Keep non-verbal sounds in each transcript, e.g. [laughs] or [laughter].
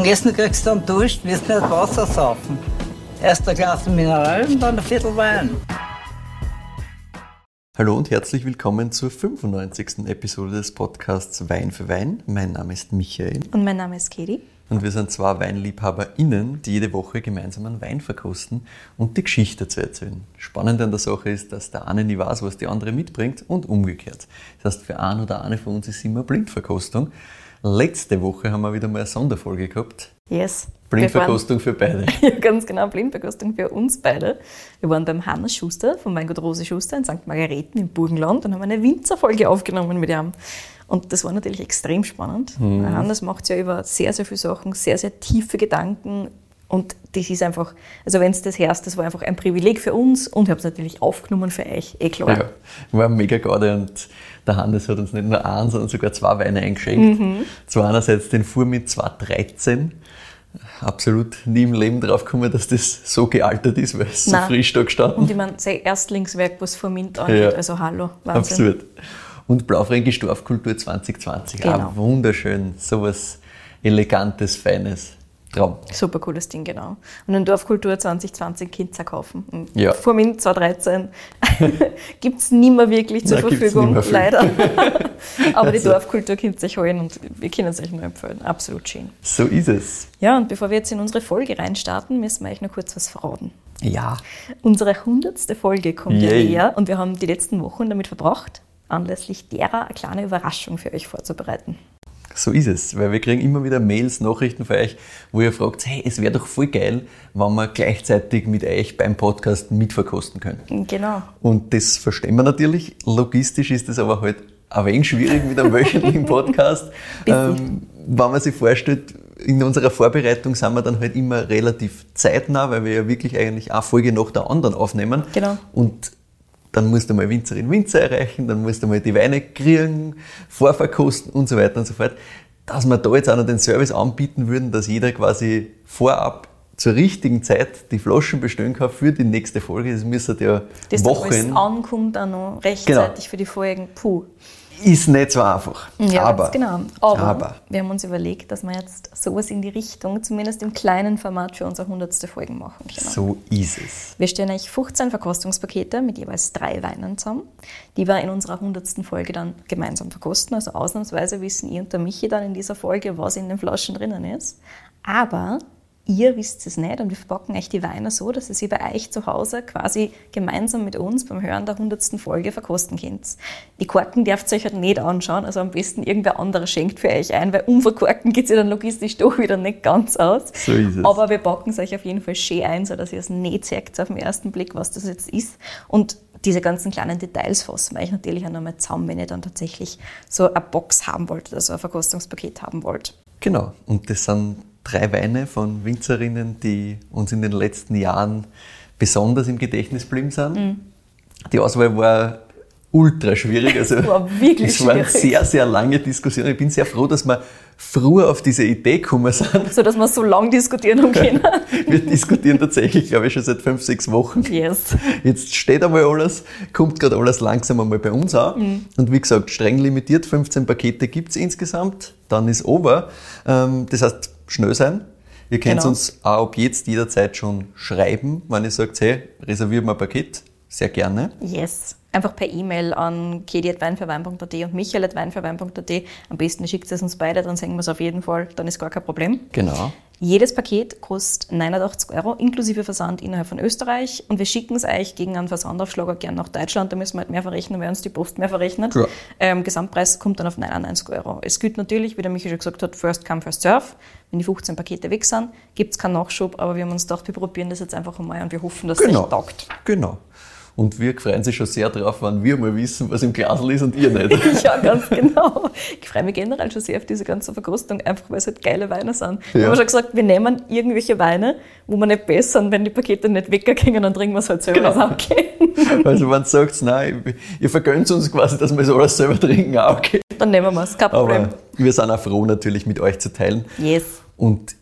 dem Essen kriegst du einen Dusch, wirst nicht Wasser saufen. Erst ein Glas Mineral und dann ein Viertel Wein. Hallo und herzlich willkommen zur 95. Episode des Podcasts Wein für Wein. Mein Name ist Michael. Und mein Name ist Katie. Und wir sind zwei WeinliebhaberInnen, die jede Woche gemeinsam einen Wein verkosten und die Geschichte zu erzählen. Spannend an der Sache ist, dass der eine nie weiß, was die andere mitbringt und umgekehrt. Das heißt, für einen oder eine von uns ist immer Blindverkostung. Letzte Woche haben wir wieder mal eine Sonderfolge gehabt. Yes. Blindverkostung für beide. [laughs] Ja, ganz genau, Blindverkostung für uns beide. Wir waren beim Hannes Schuster vom Weingut Rose Schuster in St. Margareten im Burgenland und haben eine Winzerfolge aufgenommen mit ihm. Und das war natürlich extrem spannend. Mhm. Hannes macht ja über sehr, sehr viele Sachen, sehr, sehr tiefe Gedanken. Und das ist einfach, also wenn es das hörst, das war einfach ein Privileg für uns und ich habe es natürlich aufgenommen für euch, eh klar. Ja, war mega gerade und der Hannes hat uns nicht nur einen, sondern sogar zwei Weine eingeschenkt. Mhm. Zwar einerseits den Fuhr mit 213, absolut nie im Leben drauf gekommen, dass das so gealtert ist, weil es so frisch da gestanden. Und ich meine, sein Erstlingswerk, was vor Mint angeht, ja. also hallo, Wahnsinn. Absurd. Und Blaufränkisch Dorfkultur 2020, genau. auch wunderschön, sowas Elegantes, Feines. Traum. Super cooles Ding, genau. Und in Dorfkultur 2020 Kinder kaufen. Und ja. Vor mir 2013 gibt es nicht mehr wirklich zur Nein, Verfügung, leider. [laughs] Aber also. die Dorfkultur könnt ihr euch holen und wir können es euch nur empfehlen. Absolut schön. So ist es. Ja, und bevor wir jetzt in unsere Folge reinstarten, müssen wir euch noch kurz was verraten. Ja. Unsere hundertste Folge kommt Yay. ja näher und wir haben die letzten Wochen damit verbracht, anlässlich derer eine kleine Überraschung für euch vorzubereiten. So ist es, weil wir kriegen immer wieder Mails, Nachrichten von euch, wo ihr fragt, hey, es wäre doch voll geil, wenn wir gleichzeitig mit euch beim Podcast mitverkosten können. Genau. Und das verstehen wir natürlich. Logistisch ist es aber halt ein wenig schwierig mit einem [laughs] wöchentlichen Podcast. ähm, wenn man sich vorstellt, in unserer Vorbereitung sind wir dann halt immer relativ zeitnah, weil wir ja wirklich eigentlich eine Folge nach der anderen aufnehmen. Genau. Und dann musst du mal Winzerin Winzer erreichen, dann musst du mal die Weine kriegen, vorverkosten und so weiter und so fort. Dass wir da jetzt auch noch den Service anbieten würden, dass jeder quasi vorab zur richtigen Zeit die Flaschen bestellen kann für die nächste Folge. Das müsste ja das Wochen... Das ankommt auch noch rechtzeitig genau. für die Folgen. Puh ist nicht so einfach. Ja, aber, genau. Aber, aber, wir haben uns überlegt, dass wir jetzt sowas in die Richtung, zumindest im kleinen Format, für unsere 100. Folgen machen können. So ist es. Wir stellen euch 15 Verkostungspakete mit jeweils drei Weinen zusammen, die wir in unserer 100. Folge dann gemeinsam verkosten. Also ausnahmsweise wissen ihr und der Michi dann in dieser Folge, was in den Flaschen drinnen ist. Aber ihr wisst es nicht und wir verpacken euch die Weine so, dass ihr sie bei euch zu Hause quasi gemeinsam mit uns beim Hören der 100. Folge verkosten könnt. Die Korken dürft ihr euch halt nicht anschauen, also am besten irgendwer anderer schenkt für euch ein, weil umverkorken geht es ja dann logistisch doch wieder nicht ganz aus. So ist es. Aber wir packen es euch auf jeden Fall schön ein, sodass ihr es nicht zeigt auf den ersten Blick, was das jetzt ist. Und diese ganzen kleinen Details fassen wir euch natürlich auch nochmal zusammen, wenn ihr dann tatsächlich so eine Box haben wollt, also ein Verkostungspaket haben wollt. Genau, und das sind drei Weine von Winzerinnen, die uns in den letzten Jahren besonders im Gedächtnis geblieben sind. Mhm. Die Auswahl war ultra schwierig. Also es [laughs] war wirklich es waren sehr, sehr lange Diskussionen. Ich bin sehr froh, dass wir früher auf diese Idee gekommen sind. So, dass wir so lange diskutieren haben können. [laughs] wir diskutieren tatsächlich, glaube ich, schon seit fünf, sechs Wochen. Yes. Jetzt steht einmal alles, kommt gerade alles langsam einmal bei uns an. Mhm. Und wie gesagt, streng limitiert, 15 Pakete gibt es insgesamt. Dann ist over. Ähm, das heißt, schnell sein. Ihr könnt genau. uns auch ab jetzt jederzeit schon schreiben, wenn ihr sagt, hey, reserviert mal ein Paket. Sehr gerne. Yes. Einfach per E-Mail an kedi.weinverwein.at und michael.weinverwein.at. Am besten schickt es uns beide, dann sehen wir es auf jeden Fall, dann ist gar kein Problem. Genau. Jedes Paket kostet 89 Euro inklusive Versand innerhalb von Österreich und wir schicken es euch gegen einen Versandaufschlag gerne nach Deutschland. Da müssen wir halt mehr verrechnen, weil uns die Post mehr verrechnet. Ja. Ähm, Gesamtpreis kommt dann auf 99 Euro. Es gilt natürlich, wie der Michael schon gesagt hat, first come, first serve. Wenn die 15 Pakete weg sind, gibt es keinen Nachschub, aber wir haben uns gedacht, wir probieren das jetzt einfach einmal und wir hoffen, dass genau. es euch taugt. Genau. Und wir freuen sich schon sehr drauf, wenn wir mal wissen, was im Glasl ist und ihr nicht. [laughs] ja, ganz genau. Ich freue mich generell schon sehr auf diese ganze Verkostung, einfach weil es halt geile Weine sind. Ja. Wir haben schon gesagt, wir nehmen irgendwelche Weine, wo wir nicht besser wenn die Pakete nicht weggehen, dann trinken wir es halt selber genau. okay. [laughs] Also wenn du sagst, nein, ihr vergönnt uns quasi, dass wir es alles selber trinken, auch okay. Dann nehmen wir es, kein Problem. Aber wir sind auch froh natürlich mit euch zu teilen. Yes. Und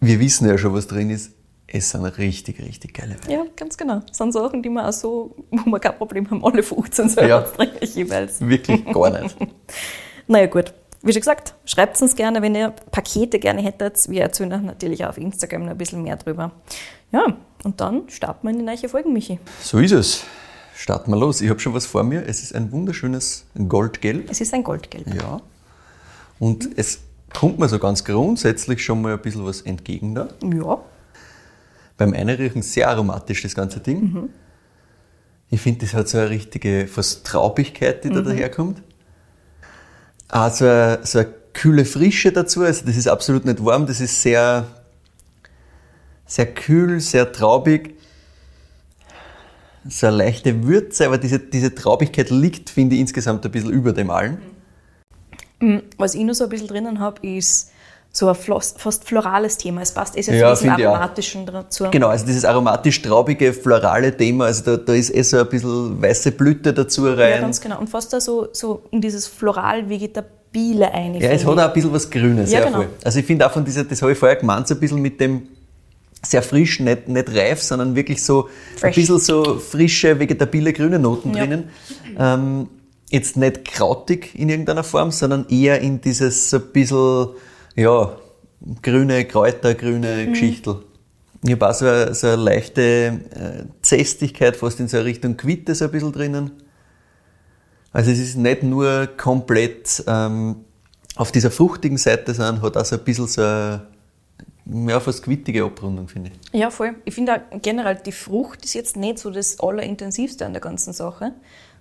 wir wissen ja schon, was drin ist es sind richtig, richtig geile Weine. Ja, ganz genau. Das sind Sachen, die man auch so, wo wir kein Problem haben, alle 15 selber ja, trinken jeweils. [laughs] Wirklich gar nicht. [laughs] naja, gut. wie schon gesagt, schreibt uns gerne, wenn ihr Pakete gerne hättet. Wir erzählen natürlich auch auf Instagram noch ein bisschen mehr drüber. Ja, und dann starten wir in die neue Folge, Michi. So ist es. Starten wir los. Ich habe schon was vor mir. Es ist ein wunderschönes Goldgelb. Es ist ein Goldgelb. Ja. Und es kommt mir so ganz grundsätzlich schon mal ein bisschen was entgegen da. Ja. Beim Einriechen sehr aromatisch, das ganze Ding. Mhm. Ich finde, das hat so eine richtige fast Traubigkeit, die da Mhm. daherkommt. Auch so eine, so eine kühle Frische dazu. Also das ist absolut nicht warm, das ist sehr, sehr kühl, sehr traubig. So eine leichte Würze, aber diese, diese Traubigkeit liegt, finde ich, insgesamt ein bisschen über dem allen. Was ich noch so ein bisschen drinnen habe, ist so ein fast florales Thema. Es passt eh sehr Ja, zu diesem aromatischen dazu. Genau, also dieses aromatisch-traubige, florale Thema, also da, da ist eh so ein bisschen weiße Blüte dazu Ja, rein. ganz genau. Und fast da so, so in dieses floral-vegetabile ein. Ja, es hat auch ein bisschen was Grünes, Ja, ja, genau. voll. Also ich finde auch von dieser, das habe ich vorher gemeint, so ein bisschen mit dem sehr frisch, nicht, nicht reif, sondern wirklich so Fresh. ein bisschen so frische, vegetabile grüne Noten Ja. drinnen. Ähm, jetzt nicht krautig in irgendeiner Form, sondern eher in dieses so ein bisschen, ja, grüne Kräuter, grüne Mhm. Geschichtel. Ich habe auch so eine, so eine leichte äh, Zästigkeit, fast in so eine Richtung Quitte so ein bisschen drinnen. Also es ist nicht nur komplett ähm, auf dieser fruchtigen Seite, sondern hat auch so ein bisschen so eine ja, fast quittige Abrundung, finde ich. Ja, voll. Ich finde auch generell, die Frucht ist jetzt nicht so das Allerintensivste an der ganzen Sache,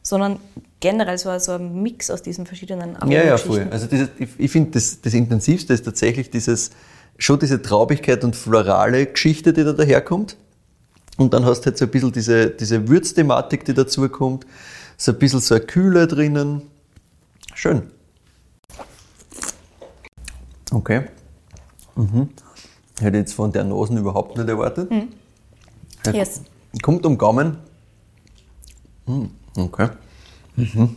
sondern generell so, so ein Mix aus diesen verschiedenen Ja, ja, Aromageschichten. voll. Also dieses, ich, ich finde, das, das Intensivste ist tatsächlich dieses, schon diese Traubigkeit und florale Geschichte, die da daherkommt. Und dann hast du halt so ein bisschen diese, diese Würzthematik, die dazu kommt. So ein bisschen so eine Kühle drinnen. Schön. Okay. Mhm. Hätte jetzt von der Nosen überhaupt nicht erwartet. Ja, Yes. Kommt um Gaumen. Okay. Mhm.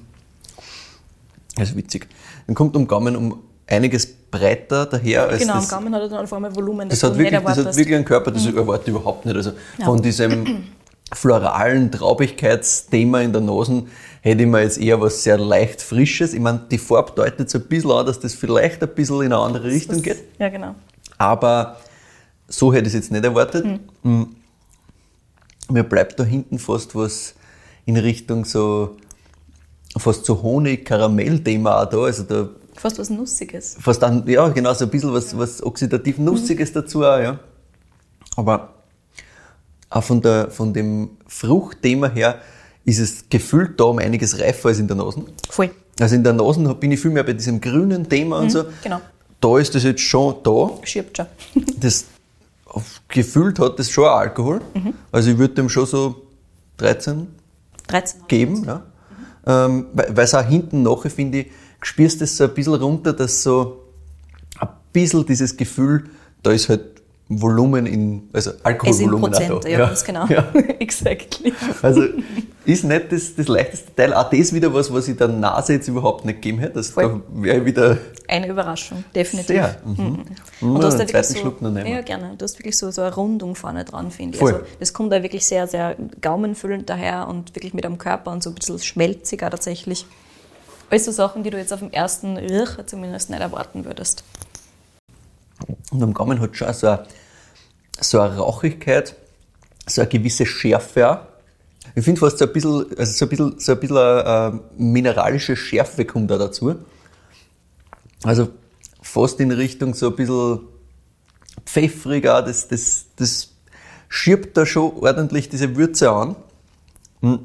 Das ist witzig. Dann kommt um Gaumen um einiges breiter daher als Genau, das. Gaumen hat er dann auf einmal Volumen, Das du hat, wirklich, das hat wirklich einen Körper, das erwarte ich überhaupt nicht. Also Ja. von diesem [clears throat] floralen Traubigkeitsthema in der Nosen hätte ich mir jetzt eher was sehr leicht Frisches. Ich meine, die Farbe deutet so ein bisschen an, dass das vielleicht ein bisschen in eine andere Richtung geht. Ja, genau. Aber so hätte ich es jetzt nicht erwartet. Mm. Mir bleibt da hinten fast was in Richtung so fast so Honig-Karamell-Thema auch da. Also da Fast was Nussiges. fast dann, ja, genau, so ein bisschen was, was oxidativ Nussiges dazu auch, ja. Aber auch von, der, von dem Fruchtthema her ist es gefühlt da um einiges reifer als in der Nase. Voll. Also in der Nase bin ich viel mehr bei diesem grünen Thema und so. genau. Da ist das jetzt schon da. Schirbt schon. [laughs] Das gefühlt hat das schon Alkohol. Also ich würde dem schon so 13 13. geben. Ja. Ähm, weil es auch hinten nachher, finde ich, spürst das so ein bisschen runter, dass so ein bisschen dieses Gefühl, da ist halt Volumen in, also Es in Alkoholvolumen Prozent, da. ja, ganz genau. Ja. [laughs] exactly. Also ist nicht das, das leichteste Teil. Auch das wieder was, was ich der Nase jetzt überhaupt nicht gegeben hätte. Also Voll. da wäre wieder Eine Überraschung, definitiv. sehr. Mhm. Und du hast da wirklich so, Schluck noch nehmen. ja, gerne. Du hast wirklich so, so eine Rundung vorne dran, finde ich. Voll. Also, das kommt da wirklich sehr, sehr gaumenfüllend daher und wirklich mit am Körper und so ein bisschen schmelziger tatsächlich. Alles so Sachen, die du jetzt auf dem ersten Riech zumindest nicht erwarten würdest. Und am Gaumen hat schon so eine, so eine Rauchigkeit, so eine gewisse Schärfe. Ich finde fast so ein bisschen, also so ein bisschen, so ein bisschen eine, mineralische Schärfe kommt da dazu. Also fast in Richtung so ein bisschen pfeffriger, das, das, das schiebt da schon ordentlich diese Würze an. Hm.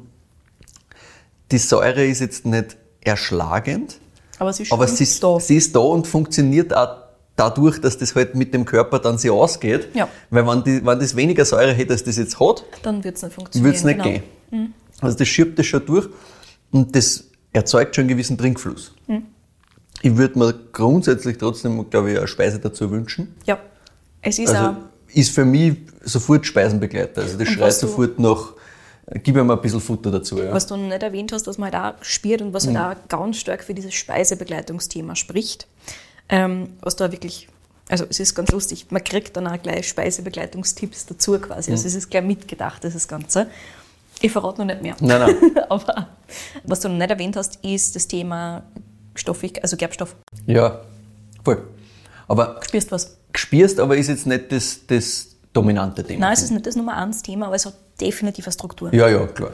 Die Säure ist jetzt nicht erschlagend, Aber sie ist aber sie sie ist da und funktioniert auch dadurch, dass das halt mit dem Körper dann sich ausgeht. Ja. Weil wenn, die, wenn das weniger Säure hätte, als das jetzt hat, Dann wird es nicht funktionieren. würde es nicht genau. gehen. Also das schiebt das schon durch und das erzeugt schon einen gewissen Trinkfluss. Hm. Ich würde mir grundsätzlich trotzdem, glaube ich, eine Speise dazu wünschen. Ja. Es ist Also ist für mich sofort Speisenbegleiter. Also das schreit sofort nach, gib mir mal ein bisschen Futter dazu. Ja. was du noch nicht erwähnt hast, was man halt auch spürt und was Mhm. halt auch ganz stark für dieses Speisebegleitungsthema spricht. Ähm, was da wirklich, also es ist ganz lustig, man kriegt dann auch gleich Speisebegleitungstipps dazu quasi. Mhm. Also es ist gleich mitgedacht, das Ganze. Ich verrate noch nicht mehr. Nein, nein. [laughs] Aber was du noch nicht erwähnt hast, ist das Thema stoffig, also Gerbstoff. Ja, voll. Aber Spürst was? gespierst, aber ist jetzt nicht das, das dominante Thema. Nein, es ist nicht das Nummer eins Thema, aber es hat definitiv eine Struktur. Ja, ja, klar.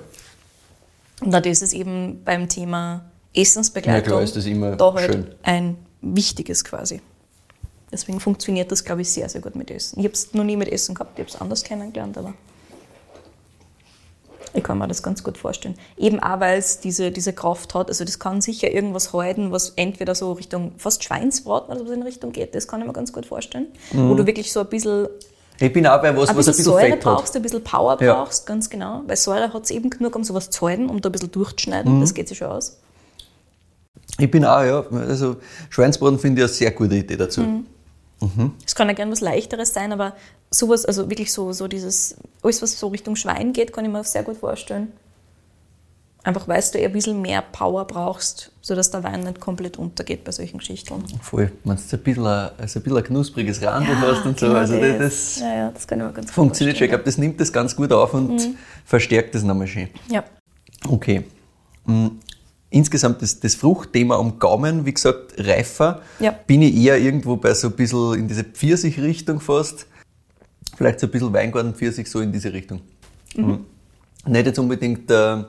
Und dann ist es eben beim Thema Essensbegleitung Ja, klar, ist das immer da halt schön. ein wichtiges quasi. Deswegen funktioniert das, glaube ich, sehr, sehr gut mit Essen. Ich habe es noch nie mit Essen gehabt, ich habe es anders kennengelernt, aber ich kann mir das ganz gut vorstellen. Eben auch, weil es diese, diese Kraft hat. Also das kann sicher irgendwas halten, was entweder so Richtung fast Schweinsbraten oder so in Richtung geht. Das kann ich mir ganz gut vorstellen. Mhm. Wo du wirklich so ein bisschen Ich bin auch bei was, ein was ein bisschen Säure Fett hat. brauchst, ein bisschen Power Ja. brauchst, ganz genau. Weil Säure hat es eben genug, um sowas zu halten, um da ein bisschen durchzuschneiden. Mhm. Das geht sich schon aus. Ich bin auch, ja. Also Schweinsbraten finde ich eine sehr gute Idee dazu. Mhm. Es kann ja gern was Leichteres sein, aber sowas, also wirklich so, so dieses, alles was so Richtung Schwein geht, kann ich mir sehr gut vorstellen. Einfach weil du eher ein bisschen mehr Power brauchst, sodass der Wein nicht komplett untergeht bei solchen Geschichten. Voll. Wenn du ein bisschen, ein- also ein bisschen ein knuspriges Randel hast und so. genau Also das, das ja, ja, das kann ich mir ganz gut funktioniert schon. Ich glaube, das nimmt das ganz gut auf und verstärkt das nochmal schön. Ja. Okay. Insgesamt das, das Fruchtthema am Gaumen, wie gesagt, reifer, Ja. bin ich eher irgendwo bei so ein bisschen in diese Pfirsich-Richtung fast. Vielleicht so ein bisschen Weingarten-Pfirsich, so in diese Richtung. Mhm. Nicht jetzt unbedingt äh,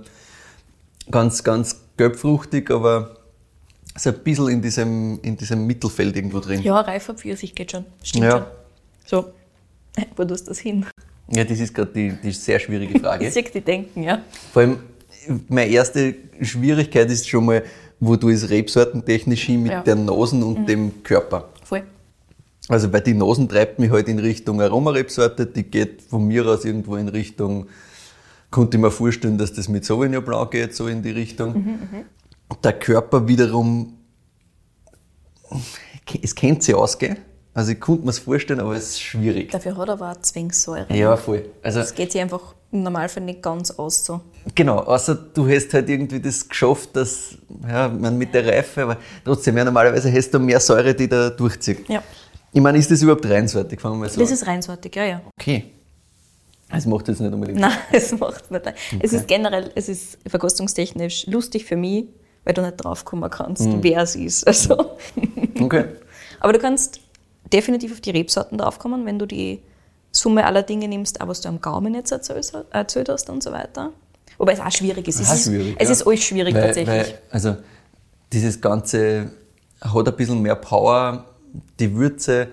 ganz, ganz gelbfruchtig, aber so ein bisschen in diesem, in diesem Mittelfeld irgendwo drin. ja, reifer Pfirsich geht schon. Stimmt Ja. schon. So, [laughs] wo tust du das hin? Ja, das ist gerade die, die sehr schwierige [laughs] Frage. Ich sehe die denken, ja. Vor allem, meine erste Schwierigkeit ist schon mal, wo du es rebsortentechnisch hin mit Ja. der Nasen und dem Körper. Voll. Also, weil die Nasen treibt mich halt in Richtung Aromarebsorte, die geht von mir aus irgendwo in Richtung, konnte ich mir vorstellen, dass das mit Sauvignon Blanc geht, so in die Richtung. Der Körper wiederum, es kennt sich ausgehen. Also, ich konnte mir es vorstellen, aber es ist schwierig. Dafür hat er aber auch Zwängssäure. Ja, voll. Also, Das geht sich einfach im Normalfall nicht ganz aus so. Genau, außer du hast halt irgendwie das geschafft, dass, ja, man mit der Reife, aber trotzdem, ja, normalerweise hast du mehr Säure, die da durchzieht. Ja. Ich meine, ist das überhaupt reinsortig, fangen wir mal so Das an. ist reinsortig, ja, ja. Okay. Das macht jetzt nicht unbedingt. Nein, [laughs] es macht nicht. Es ist generell, es ist verkostungstechnisch lustig für mich, weil du nicht draufkommen kannst, Mhm. wer es ist. Also. Okay. [laughs] Aber du kannst definitiv auf die Rebsorten draufkommen, wenn du die Summe aller Dinge nimmst, auch was du am Gaumen jetzt erzählt erzählt hast und so weiter. Wobei es auch schwierig ist. Es, Auch ist, schwierig, es ja. ist alles schwierig Weil, tatsächlich. Weil, also, dieses Ganze hat ein bisschen mehr Power, die Würze,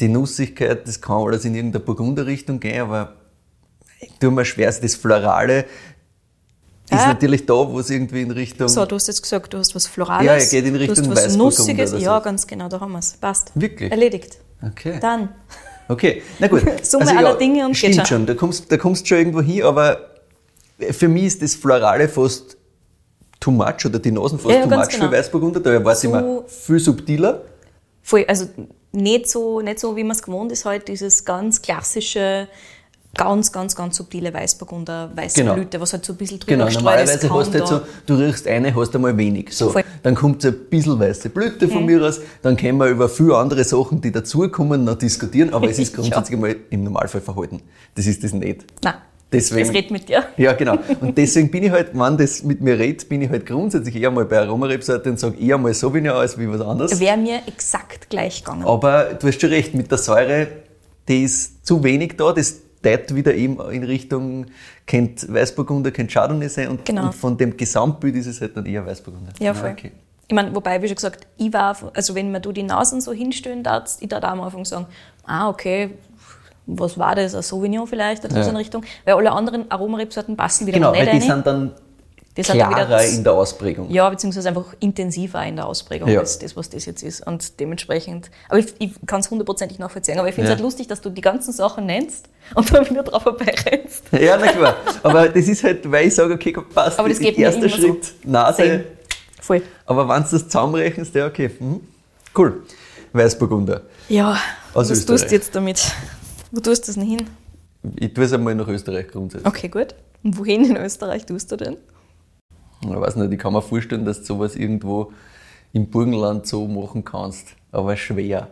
die Nussigkeit, das kann alles in irgendeine Burgunderrichtung gehen, aber ich tue mir schwer, das Florale ist Ah. natürlich da, wo es irgendwie in Richtung. so, du hast jetzt gesagt, du hast was Florales. Ja, er geht in du Richtung hast was Nussiges. so. Ja, ganz genau, da haben wir es. Passt. Wirklich? Erledigt. Okay. Dann. Okay, na gut. [laughs] Also Summe aller Dinge und geht stimmt schon. schon. Da kommst, da kommst schon irgendwo hin, aber für mich ist das Florale fast too much oder die Nasen fast Ja, ja, too much genau. für Weißburgunder. Da war es So- immer viel subtiler. Voll, also nicht so, nicht so, wie man es gewohnt ist, halt dieses ganz klassische, ganz, ganz, ganz subtile Weißburgunder, weiße Genau. Blüte, was halt so ein bisschen drüber Genau, gestreut ist. normalerweise hast du halt so, du riechst eine, hast einmal wenig. So, Voll. dann kommt so ein bisschen weiße Blüte Mhm. von mir aus, dann können wir über viele andere Sachen, die dazukommen, noch diskutieren, aber es [laughs] ist grundsätzlich einmal im Normalfall verhalten. Das ist das nicht. Nein, Deswegen- das redet mit dir. [laughs] Ja, genau. Und deswegen bin ich halt, wenn das mit mir redet, bin ich halt grundsätzlich eher mal bei Aromarebsorte und sage eher mal Sauvignon als wie was anderes. Wäre mir exakt gleich gegangen. Aber du hast schon recht, mit der Säure, die ist zu wenig da, das teilt wieder eben in Richtung, kennt Weißburgunder, kennt Chardonnay sein und, Genau. und von dem Gesamtbild ist es halt dann eher Weißburgunder. Ja, voll. okay. Ich meine, wobei, wie schon gesagt, ich war, also wenn mir du die Nasen so hinstellen darfst, ich darf am Anfang sagen, ah, okay, was war das, ein Sauvignon vielleicht, oder so Ja. in Richtung, weil alle anderen Aromarebsorten passen wieder Genau, mal weil nicht die rein. sind dann Dann klarer wieder- in der Ausprägung. Ja, beziehungsweise einfach intensiver in der Ausprägung Ja. als das, was das jetzt ist. Und dementsprechend, aber ich, ich kann es hundertprozentig nachvollziehen. Aber ich finde es Ja. halt lustig, dass du die ganzen Sachen nennst und [laughs] dann wieder drauf vorbeirennst. Ja, na klar. Aber das ist halt, weil ich sage, okay, passt, Aber das geht mir erster immer so. Schritt, Nase, Same. Voll. aber wenn du das zusammenrechnest, ja, okay. Mhm. Cool. Weißburgunder. Ja, Aus was tust Österreich. du jetzt damit? Wo tust du das denn hin? Ich tue es einmal nach Österreich grundsätzlich. Okay, gut. Und wohin in Österreich tust du denn? Ich weiß nicht, ich kann mir vorstellen, dass du sowas irgendwo im Burgenland so machen kannst, aber schwer.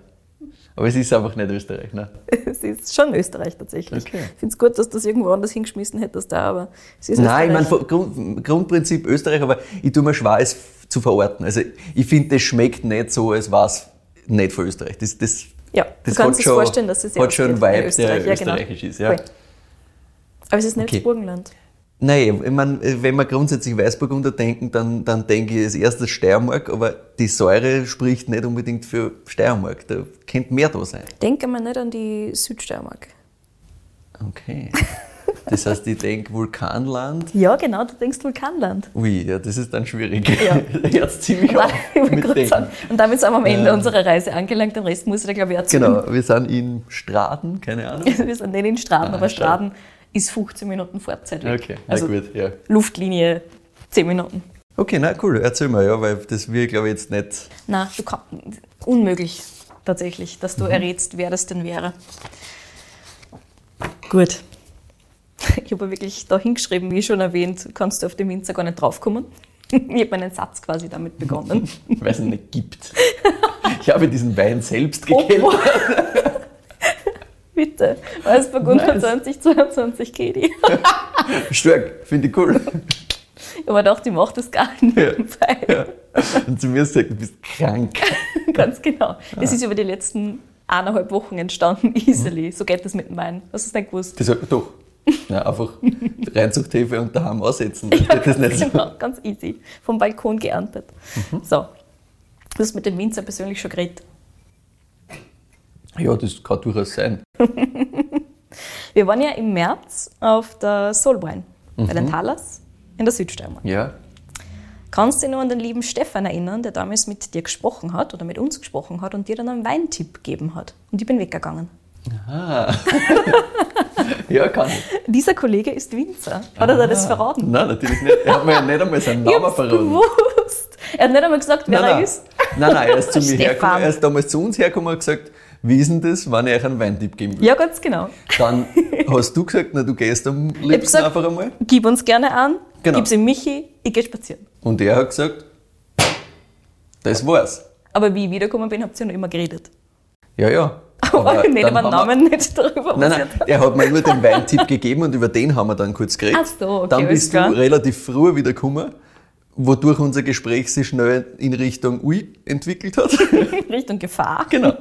Aber es ist einfach nicht Österreich, ne? [laughs] Es ist schon Österreich tatsächlich. Okay. Ich finde es gut, dass du das irgendwo anders hingeschmissen hättest, da, aber es ist Nein, ich meine, Grund, Grundprinzip Österreich, aber ich tue mir schwer, es zu verorten. Also ich finde, das schmeckt nicht so, als war es nicht von Österreich. Das, das, Ja, das du kannst dir vorstellen, dass es hat schon einen Vibe, der Ja, genau. österreichisch ist. Ja. Voll. Aber es ist nicht Okay. das Burgenland. Nein, ich mein, wenn wir grundsätzlich Weißburgunder denken, dann, dann denke ich als erstes Steiermark, aber die Säure spricht nicht unbedingt für Steiermark. Da könnte mehr da sein. Denke mal nicht an die Südsteiermark. Okay. Das heißt, ich denke Vulkanland. Ja, genau, du denkst Vulkanland. Ui, ja, das ist dann schwierig. Ja. [laughs] Jetzt ziemlich auf mit sagen. Und damit sind wir am Ende Ja. unserer Reise angelangt. Den Rest muss ich dir, glaube ich, erzählen. Genau, wir sind in Straden, keine Ahnung. [laughs] Wir sind nicht in Straden, Ah, aber Straden. Straden ist 15 Minuten Fahrzeit weg. Okay, na also gut, ja. Luftlinie 10 Minuten. Okay, na cool, erzähl mal, ja, weil das wir, glaube ich, jetzt nicht. Na, du kannst, unmöglich tatsächlich, dass du Mhm. errätst, wer das denn wäre. Gut. Ich habe wirklich da hingeschrieben, wie schon erwähnt, kannst du auf den Winzer gar nicht draufkommen. [laughs] Ich habe meinen Satz quasi damit begonnen. [laughs] weil es ihn nicht gibt. Ich habe diesen Wein selbst [laughs] gekennst. Bitte. Weißburgunder Nice. 2022 Kedi. Stark, finde ich cool. Ich habe gedacht, ich mache das gar nicht nebenbei. Ja. Und zu mir hast du bist krank. [laughs] Ganz genau. Das ist über die letzten eineinhalb Wochen entstanden, [laughs] easily. So geht das mit dem Wein. Hast du es nicht gewusst? Das sagt doch. Ja, einfach [laughs] Reinzuchthefe und daheim aussetzen. Das geht das nicht so. Genau, ganz easy. Vom Balkon geerntet. So. Du hast mit dem Winzer persönlich schon geredet. Ja, das kann durchaus sein. [laughs] Wir waren ja im März auf der Soulwine bei den Talas in der Südsteiermark. Ja. Kannst du dich noch an den lieben Stefan erinnern, der damals mit dir gesprochen hat oder mit uns gesprochen hat und dir dann einen Weintipp gegeben hat? Und ich bin weggegangen. Ah. [laughs] ja, kann ich. Dieser Kollege ist Winzer. Hat er dir das verraten? Nein, natürlich nicht. Er hat mir ja nicht einmal seinen [laughs] Namen verraten. gewusst. Er hat nicht einmal gesagt, wer Nein, er nein. ist. nein, nein, er ist zu mir hergekommen. Er ist damals zu uns hergekommen und gesagt, wie ist denn das, wenn ich euch einen Weintipp geben will? Ja, ganz genau. Dann [laughs] hast du gesagt, na, du gehst am liebsten gesagt, einfach einmal. gib uns gerne an, Genau. gib's ihm Michi, ich gehe spazieren. Und er hat gesagt, das war's. Aber wie ich wiedergekommen bin, habt ihr ja noch immer geredet. Ja, ja. [laughs] Aber, nicht dann über den haben wir- Namen, nicht darüber, Nein, nein, er hat mir nur den Weintipp gegeben und über den haben wir dann kurz geredet. Ach so, okay, dann bist du klar. relativ früh wieder gekommen, wodurch unser Gespräch sich schnell in Richtung Ui entwickelt hat. [laughs] Richtung Gefahr. genau.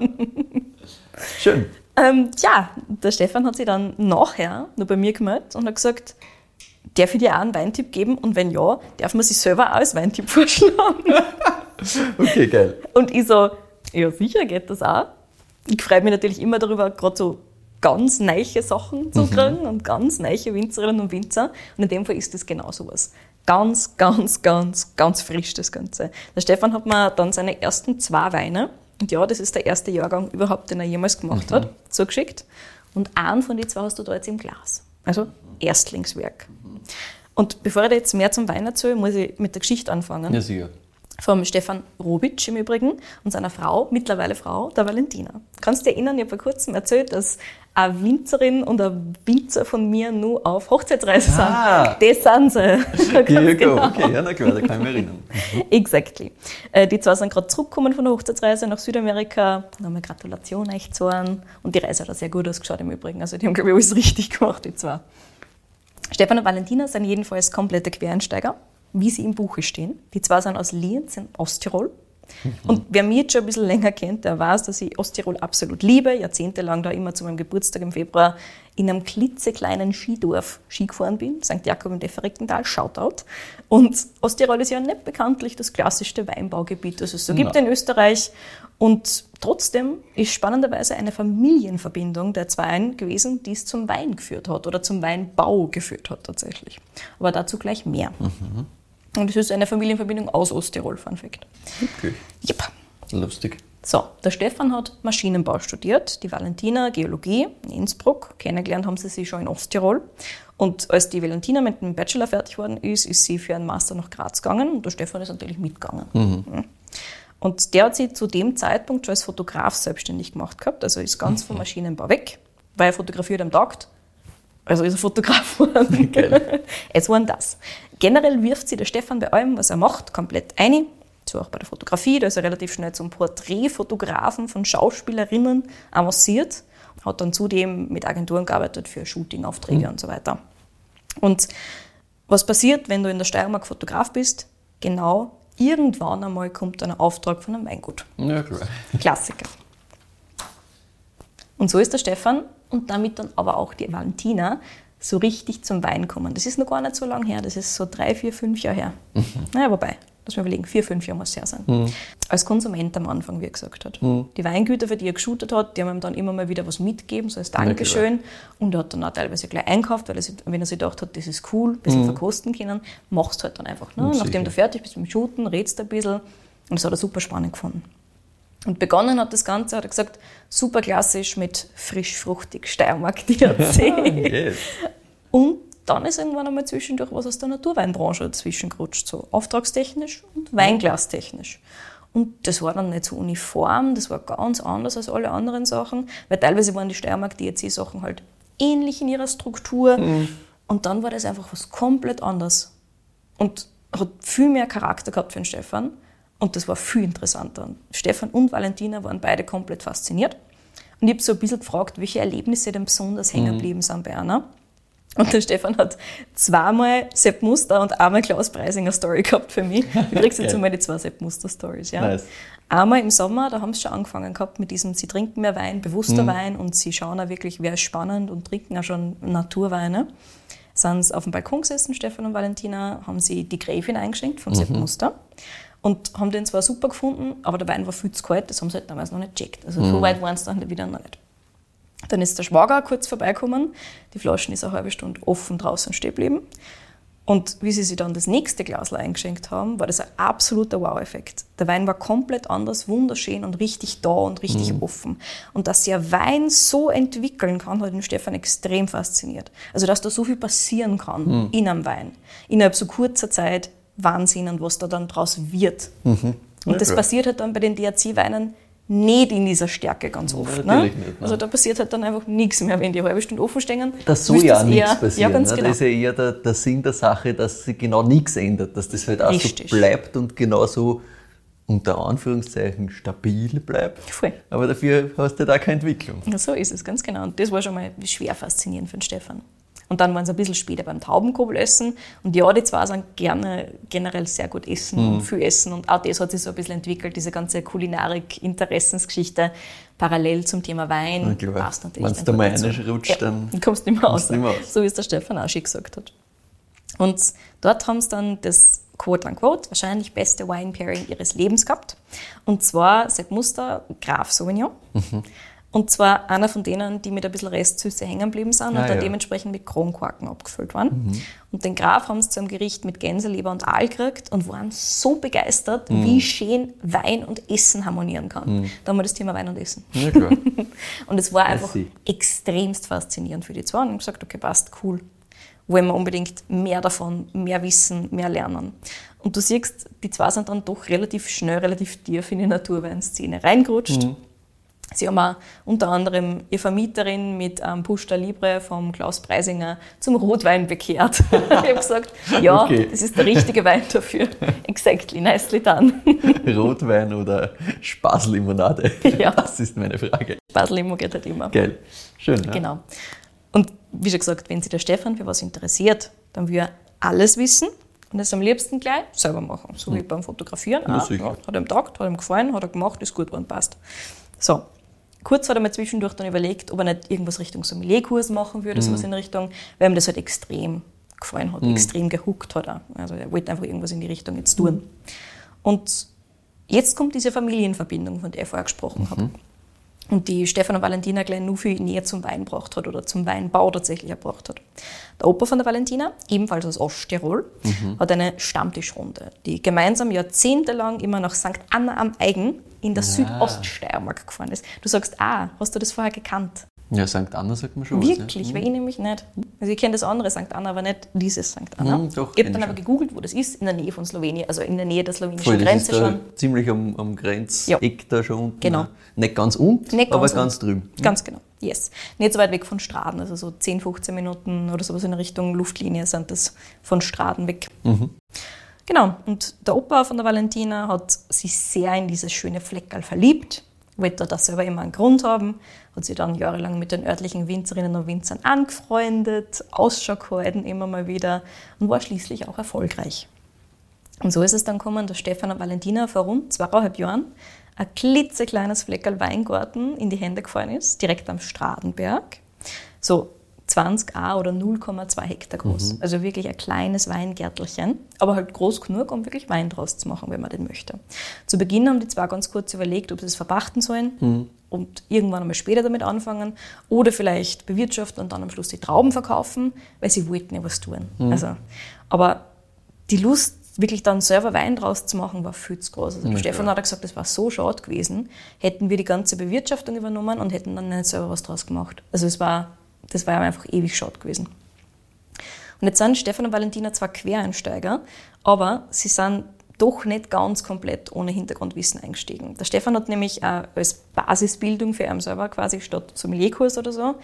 Schön. Ähm, ja, der Stefan hat sich dann nachher noch bei mir gemeldet und hat gesagt, darf ich dir auch einen Weintipp geben? Und wenn ja, darf man sich selber auch als Weintipp [laughs] vorschlagen? Okay, geil. Und ich so, ja sicher geht das auch. Ich freue mich natürlich immer darüber, gerade so ganz neiche Sachen zu kriegen und ganz neiche Winzerinnen und Winzer. Und in dem Fall ist das genau sowas. Ganz, ganz, ganz, ganz frisch das Ganze. Der Stefan hat mir dann seine ersten zwei Weine, und ja, das ist der erste Jahrgang überhaupt, den er jemals gemacht hat, zugeschickt. Und einen von den zwei hast du da jetzt im Glas. Also Erstlingswerk. Und bevor ich dir jetzt mehr zum Wein erzähle, muss ich mit der Geschichte anfangen Ja, sicher. vom Stefan Robitsch im Übrigen und seiner Frau, mittlerweile Frau, der Valentina. Kannst du dich erinnern, ich habe vor kurzem erzählt, dass eine Winzerin und ein Winzer von mir nur auf Hochzeitsreise Ah. sind. Das sind sie. [laughs] [laughs] Ganz genau. Okay, ja, na klar, da kann ich mich erinnern. [laughs] Exactly. Äh, Die zwei sind gerade zurückgekommen von der Hochzeitsreise nach Südamerika. Nochmal Gratulation euch zwei. Und die Reise hat auch sehr gut ausgeschaut im Übrigen. Also die haben, glaube ich, alles richtig gemacht, die zwei. Stefan und Valentina sind jedenfalls komplette Quereinsteiger, wie sie im Buche stehen. Die zwei sind aus Lienz in Osttirol. Und wer mich jetzt schon ein bisschen länger kennt, der weiß, dass ich Osttirol absolut liebe. Jahrzehntelang da immer zu meinem Geburtstag im Februar in einem klitzekleinen Skidorf Ski gefahren bin. St. Jakob im Deferektental, Shoutout. Und Osttirol ist ja nicht bekanntlich das klassischste Weinbaugebiet, das es so gibt in Österreich. Und trotzdem ist spannenderweise eine Familienverbindung der Zweien gewesen, die es zum Wein geführt hat oder zum Weinbau geführt hat tatsächlich. Aber dazu gleich mehr. Und es ist eine Familienverbindung aus Osttirol, Fun Fact. Okay. Yep. Lustig. So, der Stefan hat Maschinenbau studiert, die Valentina Geologie in Innsbruck. Kennengelernt haben sie sich schon in Osttirol. Und als die Valentina mit dem Bachelor fertig geworden ist, ist sie für einen Master nach Graz gegangen und der Stefan ist natürlich mitgegangen. Mhm. Und der hat sich zu dem Zeitpunkt schon als Fotograf selbstständig gemacht gehabt, also ist ganz vom Maschinenbau weg, weil er fotografiert am Tag. Also ist er Fotograf geworden. [laughs] Geil. Es war das. Generell wirft sie der Stefan bei allem, was er macht, komplett ein. So auch bei der Fotografie. Da ist er relativ schnell zum Porträtfotografen von Schauspielerinnen avanciert. Hat dann zudem mit Agenturen gearbeitet für Shootingaufträge und so weiter. Und was passiert, wenn du in der Steiermark Fotograf bist? Genau irgendwann einmal kommt ein Auftrag von einem Weingut. Ja, klar. Klassiker. Und so ist der Stefan und damit dann aber auch die Valentina so richtig zum Wein gekommen. Das ist noch gar nicht so lange her, das ist so drei, vier, fünf Jahre her. Naja, wobei, lass mal überlegen, vier, fünf Jahre muss es her sein. Als Konsument am Anfang, wie er gesagt hat. Die Weingüter, für die er geshootet hat, die haben ihm dann immer mal wieder was mitgegeben, so als Dankeschön. Und er hat dann auch teilweise gleich einkauft, weil er sich, wenn er sich gedacht hat, das ist cool, ein bisschen verkosten können, machst halt dann einfach. Ne? sicher. Nachdem du fertig bist mit dem Shooten, redst ein bisschen. Und das hat er super spannend gefunden. Und begonnen hat das Ganze, hat er gesagt, super klassisch mit frisch-fruchtig Steiermark DRC. [laughs] Yes. Und dann ist irgendwann einmal zwischendurch was aus der Naturweinbranche dazwischen gerutscht, so auftragstechnisch und weinglastechnisch. Und das war dann nicht so uniform, das war ganz anders als alle anderen Sachen, weil teilweise waren die Steiermark DRC-Sachen halt ähnlich in ihrer Struktur. Und dann war das einfach was komplett anderes. Und hat viel mehr Charakter gehabt für den Stefan. Und das war viel interessanter. Und Stefan und Valentina waren beide komplett fasziniert. Und ich habe so ein bisschen gefragt, welche Erlebnisse denn besonders hängen geblieben sind bei einer. Und der Stefan hat zweimal Sepp Muster und einmal Klaus Preisinger Story gehabt für mich. [laughs] Du kriegst jetzt einmal die zwei Sepp Muster Stories. Ja. Nice. Einmal im Sommer, da haben sie schon angefangen gehabt mit diesem, sie trinken mehr Wein, bewusster Mhm. Wein und sie schauen auch wirklich, wer ist spannend und trinken auch schon Naturweine. Sind sie auf dem Balkon gesessen, Stefan und Valentina, haben sie die Gräfin eingeschenkt vom Mhm. Sepp Muster und haben den zwar super gefunden, aber der Wein war viel zu kalt, das haben sie halt damals noch nicht gecheckt. Also Mhm. so weit waren sie dann wieder noch nicht. Dann ist der Schwager kurz vorbeigekommen, die Flaschen ist eine halbe Stunde offen draußen stehen geblieben. Und wie sie sich dann das nächste Glas eingeschenkt haben, war das ein absoluter Wow-Effekt. Der Wein war komplett anders, wunderschön und richtig da und richtig offen. Und dass sich ein Wein so entwickeln kann, hat den Stefan extrem fasziniert. Also, dass da so viel passieren kann in einem Wein. Innerhalb so kurzer Zeit Wahnsinn und was da dann draus wird. Und das klar. passiert halt dann bei den DRC-Weinen nicht in dieser Stärke ganz oft. natürlich ne? nicht, ne. Also da passiert halt dann einfach nichts mehr, wenn die halbe Stunde offen stehen. Das soll ja das nichts passieren. Ja, ganz ne? genau. Das ist ja eher der, der Sinn der Sache, dass sich genau nichts ändert, dass das halt auch Richtig. so bleibt und genauso unter Anführungszeichen stabil bleibt. Voll. Aber dafür hast du da keine Entwicklung. Ja, so ist es, ganz genau. Und das war schon mal schwer faszinierend für den Stefan. Und dann waren sie ein bisschen später beim Taubenkobel essen. Und ja, die zwei sind gerne generell sehr gut essen Mhm. und viel essen. Und auch das hat sich so ein bisschen entwickelt, diese ganze Kulinarik-Interessensgeschichte parallel zum Thema Wein. Ja, passt natürlich. Da dann mal reinrutscht, ja, dann kommst du nicht mehr raus. du. So wie es der Stefan auch schon gesagt hat. Und dort haben sie dann das Quote unquote, wahrscheinlich beste Wine Pairing ihres Lebens gehabt. Und zwar Sepp Muster, Graf Sauvignon. Mhm. Und zwar einer von denen, die mit ein bisschen Restsüße hängen geblieben sind und Ah, dann ja. Mhm. dementsprechend mit Kronkorken abgefüllt waren. Und den Graf haben sie zu einem Gericht mit Gänseleber und Aal gekriegt und waren so begeistert, Mhm. wie schön Wein und Essen harmonieren kann. Da haben wir das Thema Wein und Essen. Ja, klar. [laughs] Und es war einfach extremst faszinierend für die zwei. Und ich habe gesagt, okay, passt, cool. Wollen wir unbedingt mehr davon, mehr wissen, mehr lernen. Und du siehst, die zwei sind dann doch relativ schnell, relativ tief in die Naturweinszene reingerutscht. Sie haben auch unter anderem ihre Vermieterin mit einem Pusta Libre vom Klaus Preisinger zum Rotwein bekehrt. [laughs] ich habe gesagt, ja, Okay. das ist der richtige Wein dafür. [laughs] Exactly, nicely done. [laughs] Rotwein oder Spaßlimonade? Ja. Das ist meine Frage. Baselimo geht halt immer. Geil. Schön, ne? Genau. Und wie schon gesagt, wenn sich der Stefan für was interessiert, dann will er alles wissen und es am liebsten gleich selber machen. So wie beim Fotografieren. Ja, Ah, ja, hat ihm taugt, hat ihm gefallen, hat er gemacht, ist gut und passt. So. Kurz hat er mir zwischendurch dann überlegt, ob er nicht irgendwas Richtung Sommelierkurs machen würde, sowas in Richtung, weil ihm das halt extrem gefallen hat, extrem gehuckt hat er. Also er wollte einfach irgendwas in die Richtung jetzt tun. Und jetzt kommt diese Familienverbindung, von der ich vorher gesprochen habe. Und die Stefan und Valentina gleich nur viel näher zum Wein gebracht hat oder zum Weinbau tatsächlich erbracht hat. Der Opa von der Valentina, ebenfalls aus Osttirol, hat eine Stammtischrunde, die gemeinsam jahrzehntelang immer nach St. Anna am Eigen in der Südoststeiermark gefahren ist. Du sagst, ah, hast du das vorher gekannt? Ja, St. Anna sagt man schon Wirklich, was. weil ich nämlich nicht. Also ich kenne das andere St. Anna, aber nicht dieses St. Anna. Mhm, doch, ich habe dann aber schon. gegoogelt, wo das ist, in der Nähe von Slowenien, also in der Nähe der Ja. slowenischen Voll, Grenze schon. ziemlich am, am Grenzeck da schon unten. Genau. ne? Nicht ganz unten, Nicht aber ganz ganz unten. drüben. Ganz genau, yes. Nicht so weit weg von Straden, also so 10, 15 Minuten oder sowas in Richtung Luftlinie sind das von Straden weg. Genau, und der Opa von der Valentina hat sich sehr in dieses schöne Fleckerl verliebt, wollte da selber immer einen Grund haben, hat sich dann jahrelang mit den örtlichen Winzerinnen und Winzern angefreundet, Ausschau gehalten immer mal wieder und war schließlich auch erfolgreich. Und so ist es dann gekommen, dass Stefan und Valentina vor rund zweieinhalb Jahren ein klitzekleines Fleckerl Weingarten in die Hände gefallen ist, direkt am Stradenberg. So 20 A oder 0,2 Hektar groß. Mhm. Also wirklich ein kleines Weingärtelchen, aber halt groß genug, um wirklich Wein draus zu machen, wenn man den möchte. Zu Beginn haben die zwei ganz kurz überlegt, ob sie es verpachten sollen mhm. und irgendwann einmal später damit anfangen oder vielleicht bewirtschaften und dann am Schluss die Trauben verkaufen, weil sie wollten ja was tun. Mhm. Also, aber die Lust, wirklich dann selber Wein draus zu machen, war viel zu groß. Also ja, Stefan hat gesagt, das war so schade gewesen, hätten wir die ganze Bewirtschaftung übernommen und hätten dann nicht selber was draus gemacht. Also es war das war einfach ewig schade gewesen. Und jetzt sind Stefan und Valentina zwar Quereinsteiger, aber sie sind doch nicht ganz komplett ohne Hintergrundwissen eingestiegen. Der Stefan hat nämlich als Basisbildung für ihn selber quasi statt Sommelierkurs oder so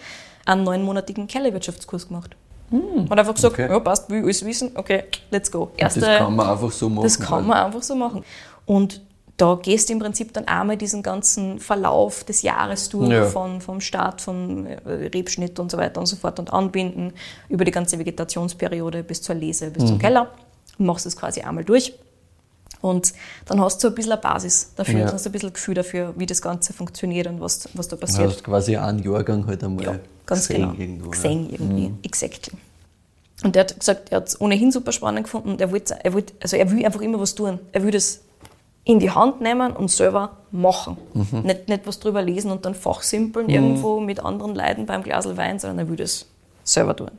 einen neunmonatigen Kellerwirtschaftskurs gemacht. Hm. Hat einfach gesagt, okay. ja passt, will alles wissen, okay, let's go. Erste, das kann man einfach so machen. Das kann man einfach so machen. Und da gehst du im Prinzip dann einmal diesen ganzen Verlauf des Jahres durch, ja. von, vom Start, vom äh, Rebschnitt und so weiter und so fort und anbinden, über die ganze Vegetationsperiode bis zur Lese, bis mhm. zum Keller und machst es quasi einmal durch. Und dann hast du ein bisschen eine Basis dafür, ja. hast du ein bisschen ein Gefühl dafür, wie das Ganze funktioniert und was, was da passiert. Du hast quasi einen Jahrgang halt einmal ja, ganz gesehen genau. irgendwo. Gesehen ja. irgendwie, mhm. exactly. Und der hat gesagt, er hat es ohnehin super spannend gefunden. Er, wollte, er, wollte, also er will einfach immer was tun. Er will das in die Hand nehmen und selber machen. Mhm. Nicht, nicht was drüber lesen und dann fachsimpeln mhm. irgendwo mit anderen Leuten beim Glas Wein, sondern er will das selber tun.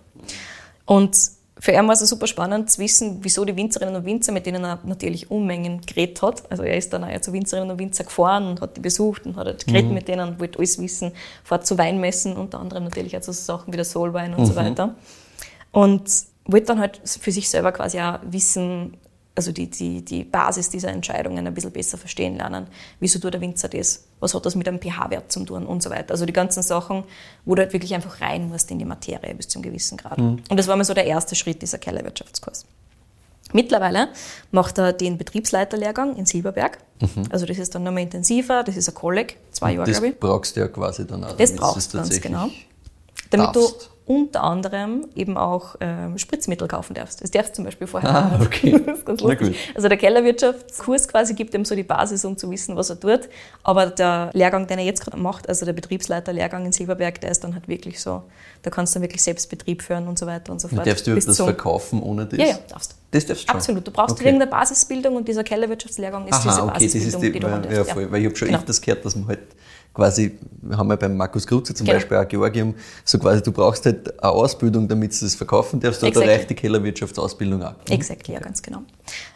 Und für ihn war es super spannend zu wissen, wieso die Winzerinnen und Winzer, mit denen er natürlich Unmengen geredet hat. Also er ist dann auch zu Winzerinnen und Winzer gefahren und hat die besucht und hat halt geredet mhm. mit denen und wollte alles wissen, fährt zu Weinmessen, unter anderem natürlich auch so Sachen wie der Soulwein und mhm. so weiter. Und wollte dann halt für sich selber quasi auch wissen, also die, die, die Basis dieser Entscheidungen ein bisschen besser verstehen lernen. Wieso tut der Winzer das? Was hat das mit einem pH-Wert zu tun und so weiter. Also die ganzen Sachen, wo du halt wirklich einfach rein musst in die Materie bis zum gewissen Grad. Mhm. Und das war mal so der erste Schritt dieser Kellerwirtschaftskurs. Mittlerweile macht er den Betriebsleiterlehrgang in Silberberg. Mhm. Also das ist dann nochmal intensiver, das ist ein Kolleg, zwei Jahre, glaube ich. Das brauchst du ja quasi dann auch. Das brauchst du ganz genau. Damit darfst. du unter anderem eben auch ähm, Spritzmittel kaufen darfst. Das darfst du zum Beispiel vorher. Ah, okay. [laughs] das ist ganz lustig. Also der Kellerwirtschaftskurs quasi gibt ihm so die Basis, um zu wissen, was er tut. Aber der Lehrgang, den er jetzt gerade macht, also der Betriebsleiterlehrgang in Silberberg, der ist dann halt wirklich so, da kannst du dann wirklich Selbstbetrieb führen und so weiter und so fort. Darfst du das verkaufen ohne das? Ja, ja, darfst. Das darfst du? Absolut. Du brauchst okay. irgendeine Basisbildung und dieser Kellerwirtschaftslehrgang ist Aha, diese okay, Basisbildung, das ist die, die du ja, ja, voll, Weil ich habe schon genau. öfters gehört, dass man halt quasi, wir haben ja beim Markus Kruze zum genau. Beispiel auch Georgium, so quasi, du brauchst halt eine Ausbildung, damit du das verkaufen darfst, oder reicht die Kellerwirtschaftsausbildung auch. Exakt, ja, ganz genau.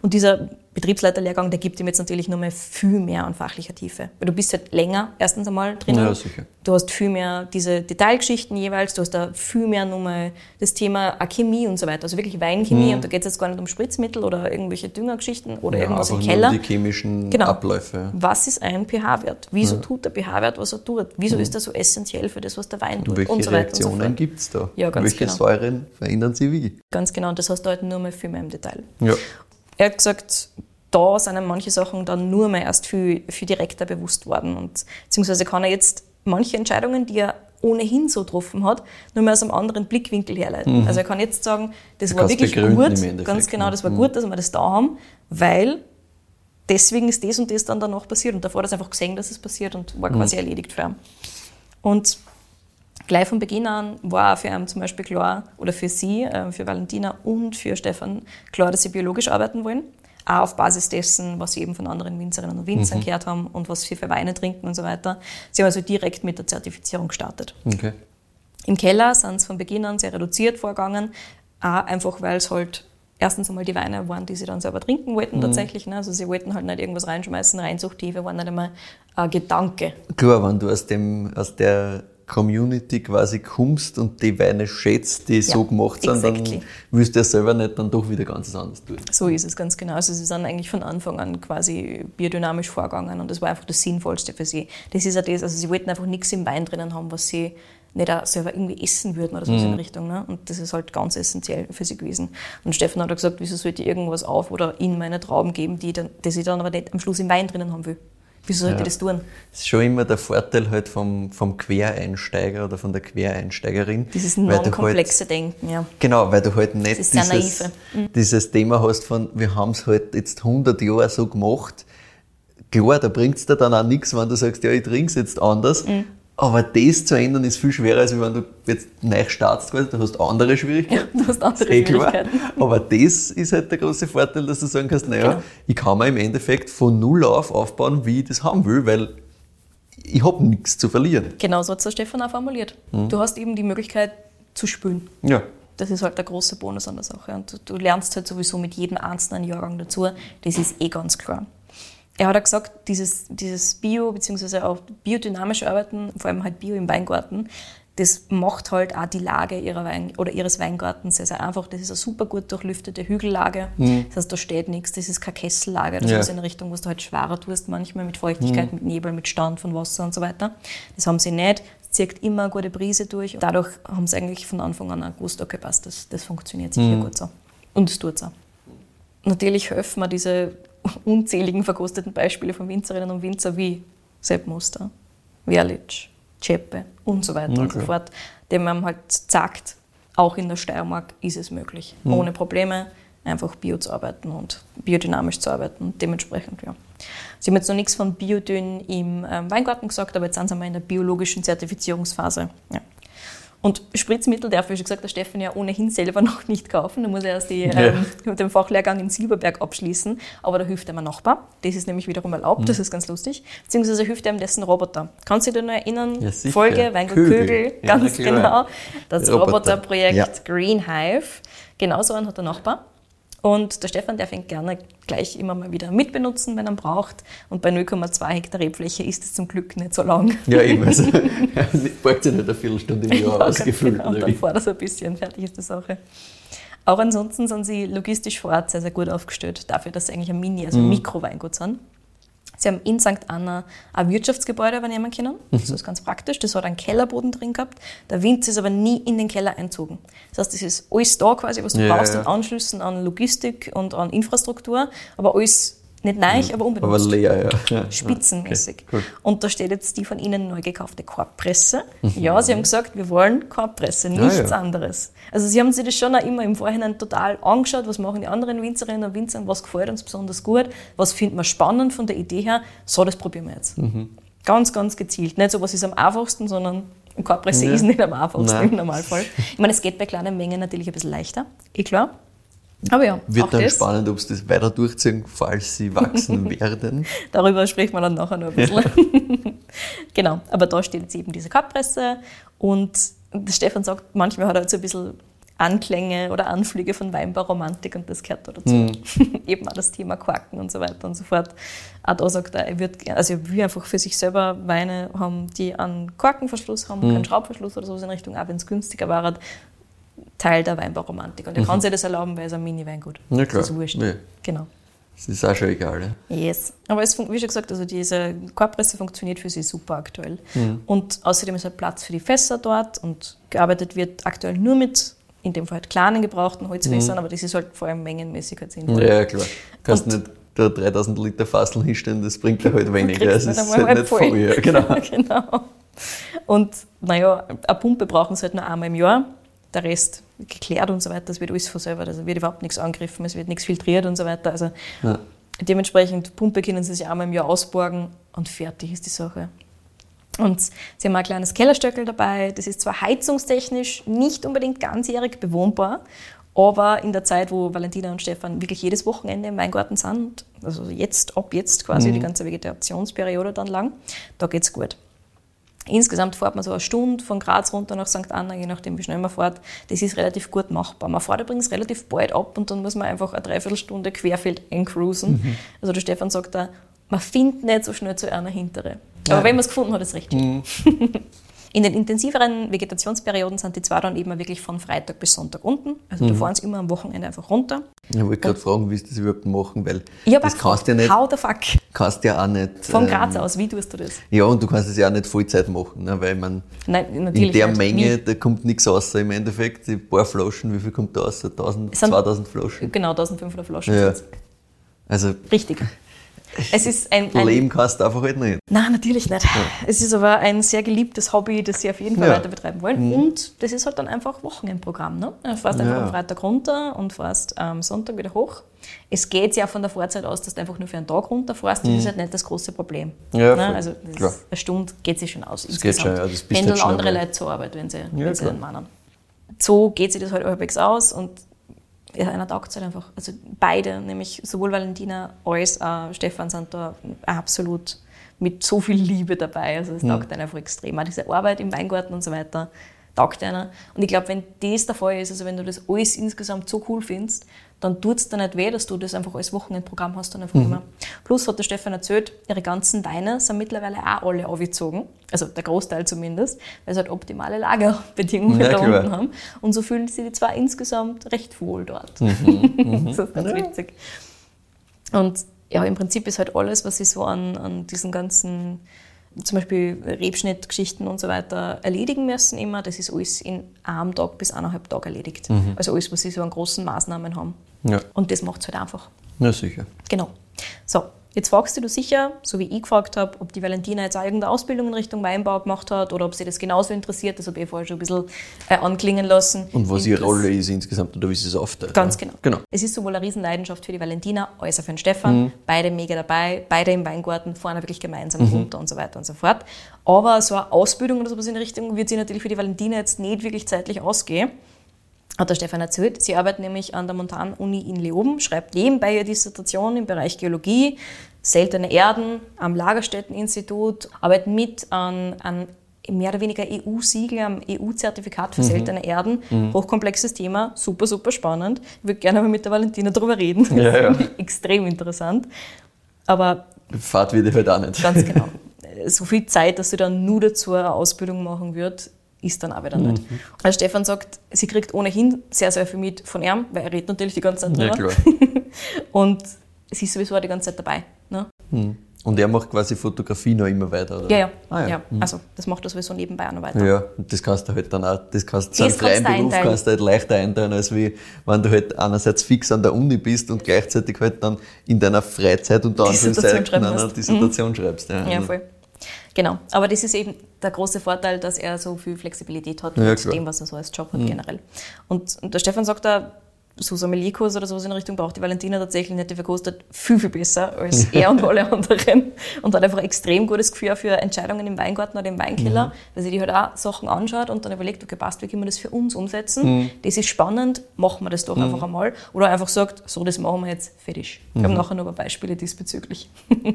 Und dieser Betriebsleiterlehrgang, der gibt ihm jetzt natürlich nochmal viel mehr an fachlicher Tiefe. Weil du bist halt länger erstens einmal drinnen. Ja, sicher. Du hast viel mehr diese Detailgeschichten jeweils, du hast da viel mehr nochmal das Thema Chemie und so weiter. Also wirklich Weinchemie mhm. und da geht es jetzt gar nicht um Spritzmittel oder irgendwelche Düngergeschichten oder ja, irgendwas im Keller. Nur die chemischen genau. Abläufe. Was ist ein pH-Wert? Wieso ja. tut der pH-Wert, was er tut? Wieso mhm. ist er so essentiell für das, was der Wein tut? Welche und so Reaktionen so gibt es da? Ja, ganz welche genau. Säuren verändern sie wie? Ganz genau, und das hast du halt nur mal viel mehr im Detail. Ja. Er hat gesagt, da sind ihm manche Sachen dann nur mehr erst viel, viel direkter bewusst worden. Und, beziehungsweise kann er jetzt manche Entscheidungen, die er ohnehin so getroffen hat, nur mehr aus einem anderen Blickwinkel herleiten. Mhm. Also er kann jetzt sagen, das du war wirklich gut, ganz genau, das war mhm. gut, dass wir das da haben, weil deswegen ist das und das dann danach passiert. Und davor hat er einfach gesehen, dass es passiert und war quasi mhm. erledigt für ihn. Und gleich von Beginn an war für ihn zum Beispiel klar, oder für sie, äh, für Valentina und für Stefan klar, dass sie biologisch arbeiten wollen auch auf Basis dessen, was sie eben von anderen Winzerinnen und Winzern mhm. gehört haben und was sie für Weine trinken und so weiter. Sie haben also direkt mit der Zertifizierung gestartet. Okay. Im Keller sind sie von Beginn an sehr reduziert vorgegangen, auch einfach weil es halt erstens einmal die Weine waren, die sie dann selber trinken wollten mhm. tatsächlich. Ne? Also sie wollten halt nicht irgendwas reinschmeißen, Reinzuchthiefe war nicht einmal ein Gedanke. Klar, wenn du aus, dem, aus der Community quasi kommst und die Weine schätzt, die ja, so gemacht sind, exactly. dann willst du ja selber nicht dann doch wieder ganz anders tun. So ist es ganz genau. Also sie sind eigentlich von Anfang an quasi biodynamisch vorgegangen und das war einfach das Sinnvollste für sie. Das ist ja das, also sie wollten einfach nichts im Wein drinnen haben, was sie nicht auch selber irgendwie essen würden oder so mhm. in der Richtung. Ne? Und das ist halt ganz essentiell für sie gewesen. Und Stefan hat gesagt, wieso sollte ich irgendwas auf oder in meine Trauben geben, die, dann, die sie dann aber nicht am Schluss im Wein drinnen haben will. Wieso sollte Ja. ich das tun? Das ist schon immer der Vorteil halt vom, vom Quereinsteiger oder von der Quereinsteigerin. Dieses du halt, non-komplexe Denken, ja. Genau, weil du halt nicht dieses. Mhm. dieses Thema hast von, wir haben es halt jetzt 100 Jahre so gemacht. Klar, da bringt es dir dann auch nichts, wenn du sagst, ja, ich trinke es jetzt anders. Mhm. Aber das zu ändern ist viel schwerer, als wenn du jetzt neu startest, quasi. du hast andere Schwierigkeiten. Du hast andere eh klar. Schwierigkeiten. Aber das ist halt der große Vorteil, dass du sagen kannst, naja, Genau. ich kann mir im Endeffekt von null auf aufbauen, wie ich das haben will, weil ich habe nichts zu verlieren. Genau so hat es der Stefan auch formuliert. Du hast eben die Möglichkeit zu spülen. Ja. Das ist halt der große Bonus an der Sache. Und du, du lernst halt sowieso mit jedem einzelnen Jahrgang dazu. Das ist eh ganz klar. Er hat auch gesagt, dieses, dieses Bio- bzw. auch biodynamische Arbeiten, vor allem halt Bio im Weingarten, das macht halt auch die Lage ihrer Wein oder ihres Weingartens sehr, sehr einfach. Das ist eine super gut durchlüftete Hügellage. Das heißt, da steht nichts. Das ist keine Kessellage. Das Ja. ist in eine Richtung, wo du halt schwerer tust, manchmal mit Feuchtigkeit, mit Nebel, mit Stand von Wasser und so weiter. Das haben sie nicht. Es zirkt immer eine gute Brise durch. Und dadurch haben sie eigentlich von Anfang an auch gewusst, okay, passt, das, das funktioniert sicher gut so. Und es tut es auch. Natürlich helfen mir diese [laughs] unzähligen verkosteten Beispiele von Winzerinnen und Winzer wie Sepp Muster, Werlitsch, Czeppe und so weiter und so fort, dem man halt sagt, auch in der Steiermark ist es möglich, ohne Probleme einfach bio zu arbeiten und biodynamisch zu arbeiten. Und dementsprechend, ja. Sie haben jetzt noch nichts von Biodyn im ähm, Weingarten gesagt, aber jetzt sind sie mal in der biologischen Zertifizierungsphase. Ja. Und Spritzmittel darf, wie schon gesagt, der Stefan ja ohnehin selber [laughs] noch nicht kaufen. Da muss er erst die, ähm, den Fachlehrgang in Silberberg abschließen. Aber da hilft ihm ein Nachbar. Das ist nämlich wiederum erlaubt, das ist ganz lustig. Beziehungsweise hilft ihm dessen Roboter. Kannst du dich noch erinnern? Ja. Folge Weingut Kögel. Kögel, Ja, ganz na klar. genau. Das Roboter. Roboterprojekt Ja. Green Hive. Genau so einen hat der Nachbar. Und der Stefan, der fängt gerne gleich immer mal wieder mitbenutzen, wenn er braucht. Und bei 0,2 Hektar Rebfläche ist es zum Glück nicht so lang. Ja, eben. Also, [laughs] braucht sich nicht eine Viertelstunde im Jahr Ja, ausgefüllt. genau. Oder dann fährt er so ein bisschen, fertig ist die Sache. Auch ansonsten sind sie logistisch vor Ort sehr, sehr gut aufgestellt, dafür, dass sie eigentlich ein Mini, also ein Mikroweingut sind. Sie haben in St. Anna ein Wirtschaftsgebäude übernehmen können. Das ist ganz praktisch. Das hat einen Kellerboden drin gehabt. Der Winz ist aber nie in den Keller einzogen. Das heißt, das ist alles da quasi, was du Ja, brauchst ja. an Anschlüssen, an Logistik und an Infrastruktur. Aber alles nicht neu, aber unbenutzt Aber leer, ja. [laughs] ja. spitzenmäßig. Okay. Und da steht jetzt die von Ihnen neu gekaufte Korbpresse. Ja, Sie haben gesagt, wir wollen Korbpresse, nichts ja. anderes. Also Sie haben sich das schon auch immer im Vorhinein total angeschaut, was machen die anderen Winzerinnen und Winzer, was gefällt uns besonders gut, was finden wir spannend von der Idee her. So, das probieren wir jetzt. Mhm. Ganz, ganz gezielt. Nicht so, was ist am einfachsten, sondern Korbpresse Ja. ist nicht am einfachsten Nein. im Normalfall. Ich meine, es geht bei kleinen Mengen natürlich ein bisschen leichter, eh klar. Aber ja, Wird dann das. spannend, ob sie das weiter durchziehen, falls sie wachsen [laughs] werden. Darüber sprechen wir dann nachher noch ein bisschen. [laughs] genau, aber da steht jetzt eben diese Korbpresse und Stefan sagt, manchmal hat er halt so ein bisschen Anklänge oder Anflüge von Weinbauromantik und das gehört da dazu. [laughs] eben auch das Thema Quaken und so weiter und so fort. Auch da sagt er, er wird, also er will einfach für sich selber Weine haben, die einen Korkenverschluss haben, keinen Schraubverschluss oder sowas in Richtung, auch wenn es günstiger war. Teil der Weinbauromantik. Und er kann sich das erlauben, weil es ein Mini-Weingut. Ja, klar. Das ist wurscht. Ja. Genau. Das ist auch schon egal. Ja. Yes. Aber es, wie schon gesagt, also diese Korbpresse funktioniert für sie super aktuell. Und außerdem ist halt Platz für die Fässer dort und gearbeitet wird aktuell nur mit, in dem Fall halt kleinen gebrauchten Holzfässern, aber das ist halt vor allem mengenmäßig halt sinnvoll. Ja, klar. Kannst Und- nicht da 3000 Liter Fasseln hinstellen, das bringt dir halt weniger. Es nicht ist halt nicht voll. voll. Ja, genau. [laughs] genau. Und naja, eine Pumpe brauchen sie halt nur einmal im Jahr. Der Rest geklärt und so weiter, das wird alles von selber. Also wird überhaupt nichts angegriffen, es wird nichts filtriert und so weiter. Also Ja. dementsprechend, Pumpe können sie sich einmal im Jahr ausborgen und fertig ist die Sache. Und sie haben auch ein kleines Kellerstöckel dabei. Das ist zwar heizungstechnisch nicht unbedingt ganzjährig bewohnbar, aber in der Zeit, wo Valentina und Stefan wirklich jedes Wochenende im Weingarten sind, also jetzt, ab jetzt quasi die ganze Vegetationsperiode dann lang, da geht's gut. Insgesamt fährt man so eine Stunde von Graz runter nach St. Anna, je nachdem, wie schnell man fährt. Das ist relativ gut machbar. Man fährt übrigens relativ bald ab und dann muss man einfach eine Dreiviertelstunde querfeld eincruisen. Also der Stefan sagt da, man findet nicht so schnell zu einer hintere. Aber wenn man es gefunden hat, ist es recht schnell. In den intensiveren Vegetationsperioden sind die zwei dann eben wirklich von Freitag bis Sonntag unten. Also da fahren sie immer am Wochenende einfach runter. Ich wollte gerade fragen, wie sie das überhaupt machen, weil hab das kannst du ja nicht, How the fuck? kannst ja auch nicht. Von ähm, Graz aus, wie tust du das? Ja, und du kannst es ja auch nicht Vollzeit machen, ne, weil man Nein, in der nicht. Menge, Wie? da kommt nichts raus im Endeffekt. Die paar Flaschen, wie viel kommt da raus? 1000, Es sind- 2000 Flaschen. Genau, 1500 Flaschen Ja. Also Richtig. Es ist ein, ein Leben kannst du einfach halt nicht. Nein, natürlich nicht. Es ist aber ein sehr geliebtes Hobby, das sie auf jeden Fall Ja. weiter betreiben wollen. Und das ist halt dann einfach Wochenendprogramm. Ne? Du fährst einfach Ja. am Freitag runter und fährst am Sonntag wieder hoch. Es geht ja von der Fahrzeit aus, dass du einfach nur für einen Tag runterfährst. Das ist halt nicht das große Problem. Ja, ne? Also eine Stunde geht sich schon aus. Das geht schon, ja, das bist Pendeln halt andere. Leute zur Arbeit, wenn sie, wenn sie den meinen. So geht sich das halt halbwegs aus und ja, einer taugt halt einfach. Also beide, nämlich sowohl Valentina als auch Stefan sind da absolut mit so viel Liebe dabei. Also es taugt einem einfach extrem. Auch diese Arbeit im Weingarten und so weiter taugt einer. Und ich glaube, wenn das der Fall ist, also wenn du das alles insgesamt so cool findest, dann tut es dir nicht weh, dass du das einfach als Wochenendprogramm hast und einfach immer. Plus hat der Stefan erzählt, ihre ganzen Weine sind mittlerweile auch alle aufgezogen. Also der Großteil zumindest, weil sie halt optimale Lagerbedingungen Ja, da klar. unten haben. Und so fühlen sich die zwei insgesamt recht wohl dort. [laughs] das ist ganz witzig. Und ja, im Prinzip ist halt alles, was sie so an, an diesen ganzen, zum Beispiel Rebschnittgeschichten und so weiter erledigen müssen, immer, das ist alles in einem Tag bis eineinhalb Tagen erledigt. Also alles, was sie so an großen Maßnahmen haben. Ja, Und das macht es halt einfach. ja sicher. Genau. So, jetzt fragst du du sicher, so wie ich gefragt habe, ob die Valentina jetzt auch irgendeine Ausbildung in Richtung Weinbau gemacht hat oder ob sie das genauso interessiert. Das habe ich vorher schon ein bisschen äh, anklingen lassen. Und was ihre Rolle ist insgesamt oder wie sie es aufteilt. Ganz ja. genau. genau. Es ist sowohl eine Riesenleidenschaft für die Valentina als auch für den Stefan. Beide mega dabei, beide im Weingarten, fahren wirklich gemeinsam runter und so weiter und so fort. Aber so eine Ausbildung oder sowas in die Richtung wird sie natürlich für die Valentina jetzt nicht wirklich zeitlich ausgehen. Hat der Stefan erzählt. Sie arbeitet nämlich an der Montan-Uni in Leoben, schreibt nebenbei ihre Dissertation im Bereich Geologie, seltene Erden am Lagerstätteninstitut, arbeitet mit an, an mehr oder weniger EU-Siegel, am EU-Zertifikat für seltene Erden. Hochkomplexes Thema, super, super spannend. Ich würde gerne mal mit der Valentina darüber reden. Ja, ja. [laughs] Extrem interessant. Aber Fahrt wird ich halt auch nicht. Ganz [laughs] genau. So viel Zeit, dass sie dann nur dazu eine Ausbildung machen wird, ist dann auch wieder nicht. Also Stefan sagt, sie kriegt ohnehin sehr, sehr viel mit von ihm, weil er redet natürlich die ganze Zeit Ja, drüber. klar. [laughs] Und sie ist sowieso auch die ganze Zeit dabei. Ne? Und er macht quasi Fotografie noch immer weiter, oder? Ja, ja. Ah, ja. ja. Also das macht er sowieso nebenbei auch noch weiter. Ja, und das kannst du halt dann auch, das kannst du seinen freien Beruf einteilen. kannst du halt leichter einteilen, als wie wenn du halt einerseits fix an der Uni bist und gleichzeitig halt dann in deiner Freizeit unter Dissertation Anführungszeichen schreiben eine musst. Dissertation schreibst. Ja, Ja, Also, voll. Genau. Aber das ist eben der große Vorteil, dass er so viel Flexibilität hat Ja, mit klar. dem, was er so als Job hat generell. Und, und der Stefan sagt da, so Sommelierkurs oder sowas in der Richtung braucht die Valentina tatsächlich nicht, die verkostet viel, viel besser als [laughs] er und alle anderen und hat einfach ein extrem gutes Gefühl für Entscheidungen im Weingarten oder im Weinkeller, weil sie die halt auch Sachen anschaut und dann überlegt, okay, passt, wie können wir das für uns umsetzen? Das ist spannend, machen wir das doch einfach einmal. Oder einfach sagt, so, das machen wir jetzt fertig. Wir haben nachher noch ein paar Beispiele diesbezüglich. [laughs]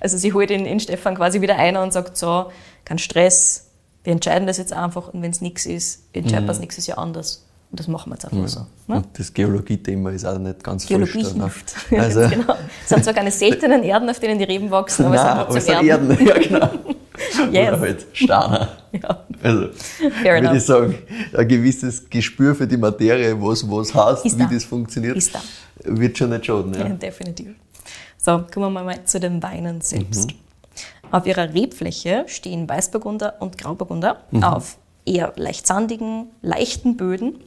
Also sie holt den, den Stefan quasi wieder ein und sagt so, kein Stress, wir entscheiden das jetzt einfach und wenn es nichts ist, entscheiden wir es nächstes Jahr anders. Und das machen wir jetzt einfach so. Ne? Und das Geologie-Thema ist auch nicht ganz Geologie da, ne? hilft. [laughs] Also, Ganz genau. Es sind zwar keine seltenen Erden, auf denen die Reben wachsen, aber Nein, es sind trotzdem Erden. Erden. Ja, genau. [laughs] Yes. Oder halt Steine. Ja. Also, Fair würde enough. ich sagen, ein gewisses Gespür für die Materie, was was heißt, Ist wie da. das funktioniert, Ist da. wird schon nicht schaden. Ja, Ja. definitiv. So, kommen wir mal zu den Weinen selbst. Auf ihrer Rebfläche stehen Weißburgunder und Grauburgunder auf eher leicht sandigen, leichten Böden.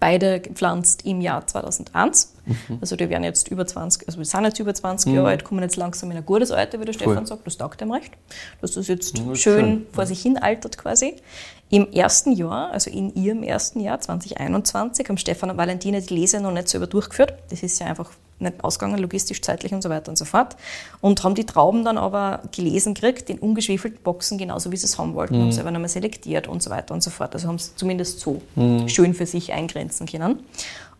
Beide gepflanzt im Jahr 2001. Also die werden jetzt über 20, also wir sind jetzt über 20 Jahre alt, kommen jetzt langsam in ein gutes Alter, wie der Stefan sagt. Das taugt ihm recht. Dass das jetzt Ja, schön, schön. vor sich hin altert quasi. Im ersten Jahr, also in ihrem ersten Jahr, 2021, haben Stefan und Valentina die Lese noch nicht selber durchgeführt. Das ist ja einfach nicht ausgegangen, logistisch, zeitlich und so weiter und so fort. Und haben die Trauben dann aber gelesen gekriegt, in ungeschwefelten Boxen, genauso wie sie es haben wollten. Haben selber nochmal selektiert und so weiter und so fort. Also haben es zumindest so schön für sich eingrenzen können.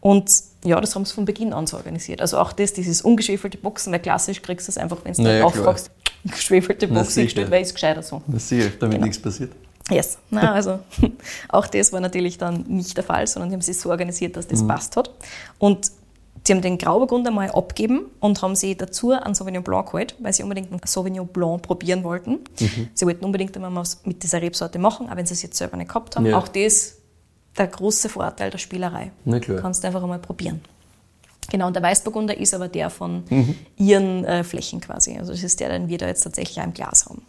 Und ja, das haben sie von Beginn an so organisiert. Also auch das, dieses ungeschwefelte Boxen, weil klassisch kriegst du es einfach, wenn du Naja, aufragst, geschwefelte Na, [laughs] Box sicher. hingestellt, weil ist gescheiter so. Das sicher, damit Genau. nichts passiert. Yes. Na, [laughs] also [laughs] auch das war natürlich dann nicht der Fall, sondern die haben sich so organisiert, dass das passt hat. Und sie haben den Grauburgunder mal abgeben und haben sie dazu einen Sauvignon Blanc geholt, weil sie unbedingt einen Sauvignon Blanc probieren wollten. Sie wollten unbedingt einmal was mit dieser Rebsorte machen, auch wenn sie es jetzt selber nicht gehabt haben. Ja. Auch das der große Vorteil der Spielerei. Na klar. Kannst du einfach einmal probieren. Genau, und der Weißburgunder ist aber der von Mhm. ihren äh, Flächen quasi. Also das ist der, den wir da jetzt tatsächlich auch im Glas haben.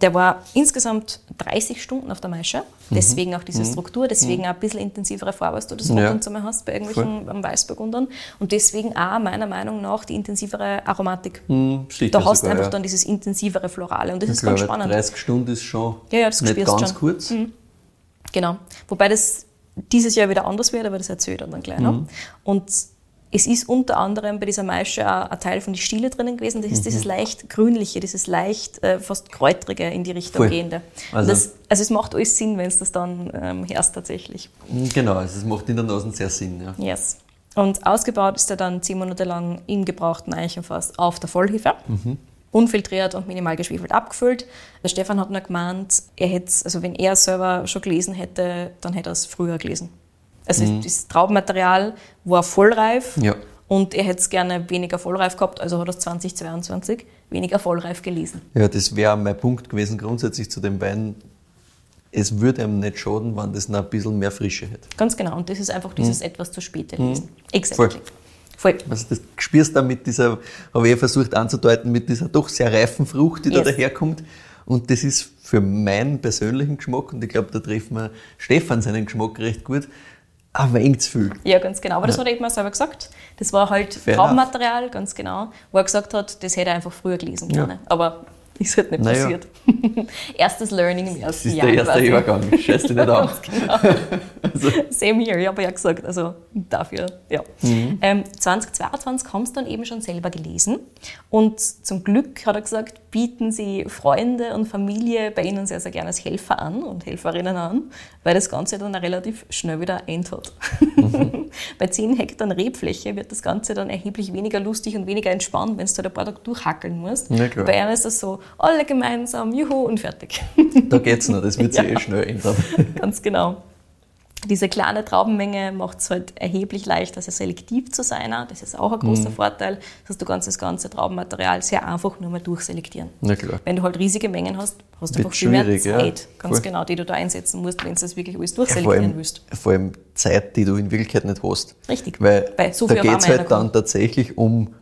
Der war insgesamt 30 Stunden auf der Maische, deswegen auch diese Struktur, deswegen auch ein bisschen intensivere Farbe, als du das Mhm. Ja. ja. und zu mal hast bei irgendwelchen ähm, Weißburgundern und deswegen auch meiner Meinung nach die intensivere Aromatik. Hm, sicher Da hast du einfach ja. dann dieses intensivere Florale und das Ich ist ganz glaube, spannend. 30 Stunden ist schon Ja, ja, das nicht ganz schon. kurz. Genau. Wobei das dieses Jahr wieder anders wird, aber das erzählt er dann gleich noch. Und es ist unter anderem bei dieser Maische auch ein Teil von die Stiele drinnen gewesen. Das ist dieses leicht grünliche, dieses leicht äh, fast kräutrige in die Richtung Voll. gehende. Also- das, also es macht alles Sinn, wenn es das dann ähm, hörst tatsächlich. Hm, Genau, also es macht in der Nase sehr Sinn. Ja. Yes. Und ausgebaut ist er dann zehn Monate lang im gebrauchten Eichenfass auf der Vollhefe. Unfiltriert und minimal geschwefelt abgefüllt. Der Stefan hat nur gemeint, er hätte also wenn er selber schon gelesen hätte, dann hätte er es früher gelesen. Also das Traubenmaterial war vollreif Ja. und er hätte es gerne weniger vollreif gehabt, also hat er es 2022 weniger vollreif gelesen. Ja, das wäre mein Punkt gewesen grundsätzlich zu dem Wein. Es würde ihm nicht schaden, wenn das noch ein bisschen mehr Frische hätte. Ganz genau. Und das ist einfach dieses etwas zu späte Lesen. Voll. Exactly. Voll. Also das spürst du mit dieser, habe ich eh versucht anzudeuten, mit dieser doch sehr reifen Frucht, die da Yes. daherkommt. Und das ist für meinen persönlichen Geschmack, und ich glaube, da trifft man Stefan seinen Geschmack recht gut, ein wenig zu viel. Ja, ganz genau. Aber das hat er eben selber gesagt. Das war halt Fair Traubenmaterial, ganz genau, wo er gesagt hat, das hätte er einfach früher gelesen Ja. können. Aber [laughs] ist halt nicht Naja. passiert. [laughs] Erstes Learning im Das ersten ist Jahr. der erste. Jahrgang, scheiß dich nicht. [laughs] Ganz genau. Same here, ich habe ja gesagt, also dafür, ja. Mhm. Ähm, 2022 haben sie dann eben schon selber gelesen und zum Glück, hat er gesagt, bieten sie Freunde und Familie bei ihnen sehr, sehr gerne als Helfer an und Helferinnen an, weil das Ganze dann relativ schnell wieder ein End hat. Mhm. bei 10 Hektar Rebfläche wird das Ganze dann erheblich weniger lustig und weniger entspannt, wenn du halt ein paar Tage durchhackeln musst. Ja, bei ihnen ist das so, alle gemeinsam, juhu und fertig. Da geht's noch, das wird sich [laughs] Ja. eh schnell ändern. [laughs] Ganz genau. Diese kleine Traubenmenge macht es halt erheblich leichter, sehr selektiv zu sein. auch. Das ist auch ein großer Mhm. Vorteil. Das heißt, du kannst das ganze Traubenmaterial sehr einfach nur mal durchselektieren. Na klar. Wenn du halt riesige Mengen hast, hast du einfach viel mehr schwierig, ja. Zeit, ganz Voll. genau, die du da einsetzen musst, wenn du das wirklich alles Ja, durchselektieren allem, willst. vor allem Zeit, die du in Wirklichkeit nicht hast. Richtig. Weil Weil so da geht's einmal halt dann reinkommt. tatsächlich um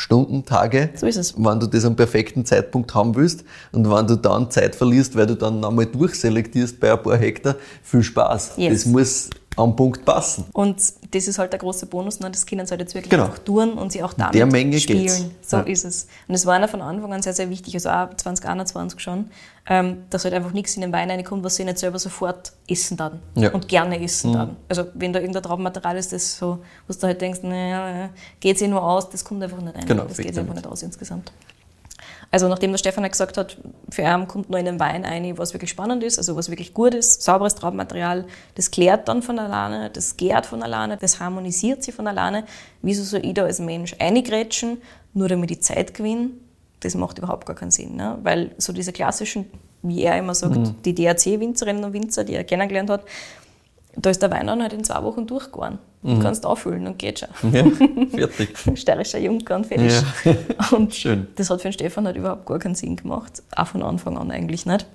Stunden, Tage, So ist es. wenn du das am perfekten Zeitpunkt haben willst und wenn du dann Zeit verlierst, weil du dann einmal durchselektierst bei ein paar Hektar, viel Spaß. Yes. Das muss am Punkt passen. Und das ist halt der große Bonus, ne? das können sie halt jetzt wirklich Genau. einfach tun und sie auch damit der Menge spielen. geht's. So Ja. ist es. Und es war einer von Anfang an sehr, sehr wichtig, also auch 2021 schon, ähm, dass halt einfach nichts in den Wein reinkommt, was sie nicht selber sofort essen dann Ja. und gerne essen dann. Also wenn da irgendein Traubenmaterial ist, das so, wo du halt denkst, naja, geht sich nur aus, das kommt einfach nicht rein. Genau, das geht einfach nicht aus insgesamt. Also nachdem der Stefan gesagt hat, für ihn kommt nur in den Wein ein, was wirklich spannend ist, also was wirklich gut ist, sauberes Traubenmaterial, das klärt dann von alleine, das gärt von alleine, das harmonisiert sich von alleine. Wieso soll ich da als Mensch eingrätschen, nur damit ich Zeit gewinne? Das macht überhaupt gar keinen Sinn. Ne? Weil so diese klassischen, wie er immer sagt, Mhm. die DRC-Winzerinnen und Winzer, die er kennengelernt hat, da ist der Wein dann halt in zwei Wochen durchgegangen. Du Mhm. kannst auffüllen und geht schon. Ja, [laughs] fertig. Steirischer Junker und fertig. [laughs] Ja. Und Schön. das hat für den Stefan halt überhaupt gar keinen Sinn gemacht. Auch von Anfang an eigentlich nicht.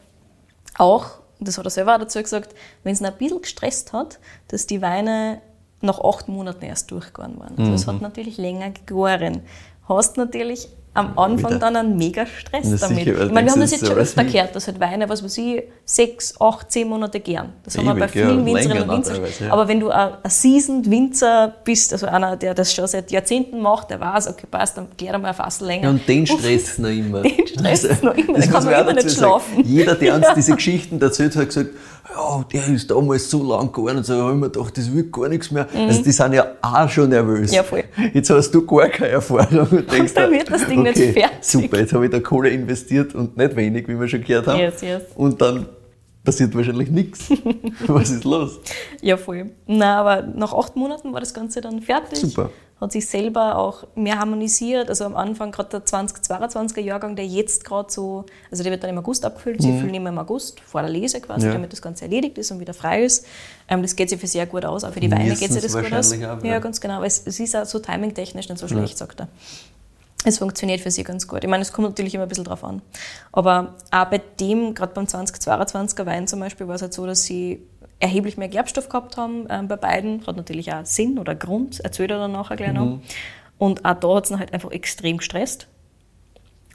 Auch, das hat er selber auch dazu gesagt, wenn es ihn ein bisschen gestresst hat, dass die Weine nach acht Monaten erst durchgegangen waren. Also Mhm. es hat natürlich länger gegoren. Hast natürlich am Anfang Wieder. dann einen mega Stress Na damit. sicher, ich meine, wir haben das jetzt schon öfter gehört, dass halt Weine, was weiß ich, sechs, acht, zehn Monate gern. Das haben wir bei Ewig, ja, vielen länger Winzerinnen und Winzern. ja. Aber wenn du ein, ein Seasoned Winzer bist, also einer, der das schon seit Jahrzehnten macht, der weiß, okay, passt, dann gär mal ein Fass länger. Ja, und den stresst noch immer. [laughs] Den stresst noch immer, da kann man immer nicht sagen. schlafen. Jeder, der uns [laughs] Ja. diese Geschichten erzählt, hat gesagt, ja, der ist damals so lang gegangen und so, habe ich mir gedacht, das wird gar nichts mehr. Also die sind ja auch schon nervös. Mhm. Ja, voll. Jetzt hast du gar keine Erfahrung und denkst dann dir, wird das Ding nicht okay, fertig. Super, jetzt habe ich da Kohle investiert und nicht wenig, wie wir schon gehört haben. Yes, yes. Und dann passiert wahrscheinlich nichts. [laughs] Was ist los? Ja, voll. Na, aber nach acht Monaten war das Ganze dann fertig. Super. Hat sich selber auch mehr harmonisiert. Also am Anfang gerade der 2022er Jahrgang, der jetzt gerade so, also der wird dann im August abgefüllt. Sie füllen immer im August vor der Lese quasi, Mhm. Ja. damit das Ganze erledigt ist und wieder frei ist. Ähm, das geht sich für sehr gut aus. Auch für die Weine geht sich das gut aus. auch, ja, ja. ganz genau. Weil es, es ist auch so timingtechnisch nicht so schlecht, sagt er. Es funktioniert für sie ganz gut. Ich meine, es kommt natürlich immer ein bisschen drauf an. Aber auch bei dem, gerade beim 2022er Wein zum Beispiel, war es halt so, dass sie erheblich mehr Gerbstoff gehabt haben ähm, bei beiden. Hat natürlich auch Sinn oder Grund, erzählt er dann nachher gleich noch. Und auch da hat es halt einfach extrem gestresst.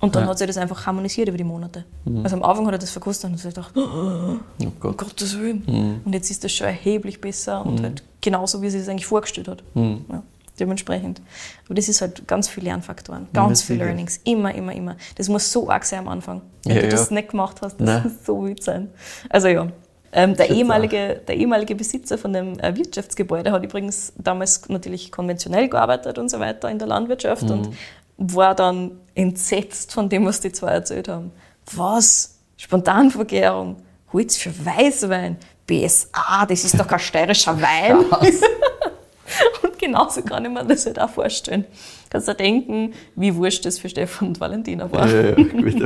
Und dann Ja. hat sich das einfach harmonisiert über die Monate. Also am Anfang hat er das verkostet und hat sich gedacht, oh, Oh um Gott. Gottes Willen. Und jetzt ist das schon erheblich besser und halt genauso, wie er sich das eigentlich vorgestellt hat. Ja, dementsprechend. Aber das ist halt ganz viele Lernfaktoren, ganz viele. Learnings, immer, immer, immer. Das muss so arg sein am Anfang. Wenn Ja, du das nicht gemacht hast, das Nein. muss so wild sein. Also ja. Ähm, der, ehemalige, der ehemalige Besitzer von dem äh, Wirtschaftsgebäude hat übrigens damals natürlich konventionell gearbeitet und so weiter in der Landwirtschaft Mhm. und war dann entsetzt von dem, was die zwei erzählt haben. Was? Spontanvergärung? Holz für Weißwein? BSA, das ist doch kein steirischer [laughs] Wein. [laughs] und genauso kann ich mir das halt auch vorstellen. Kannst du denken, wie wurscht das für Stefan und Valentina war. Ja, ja, [laughs] gut.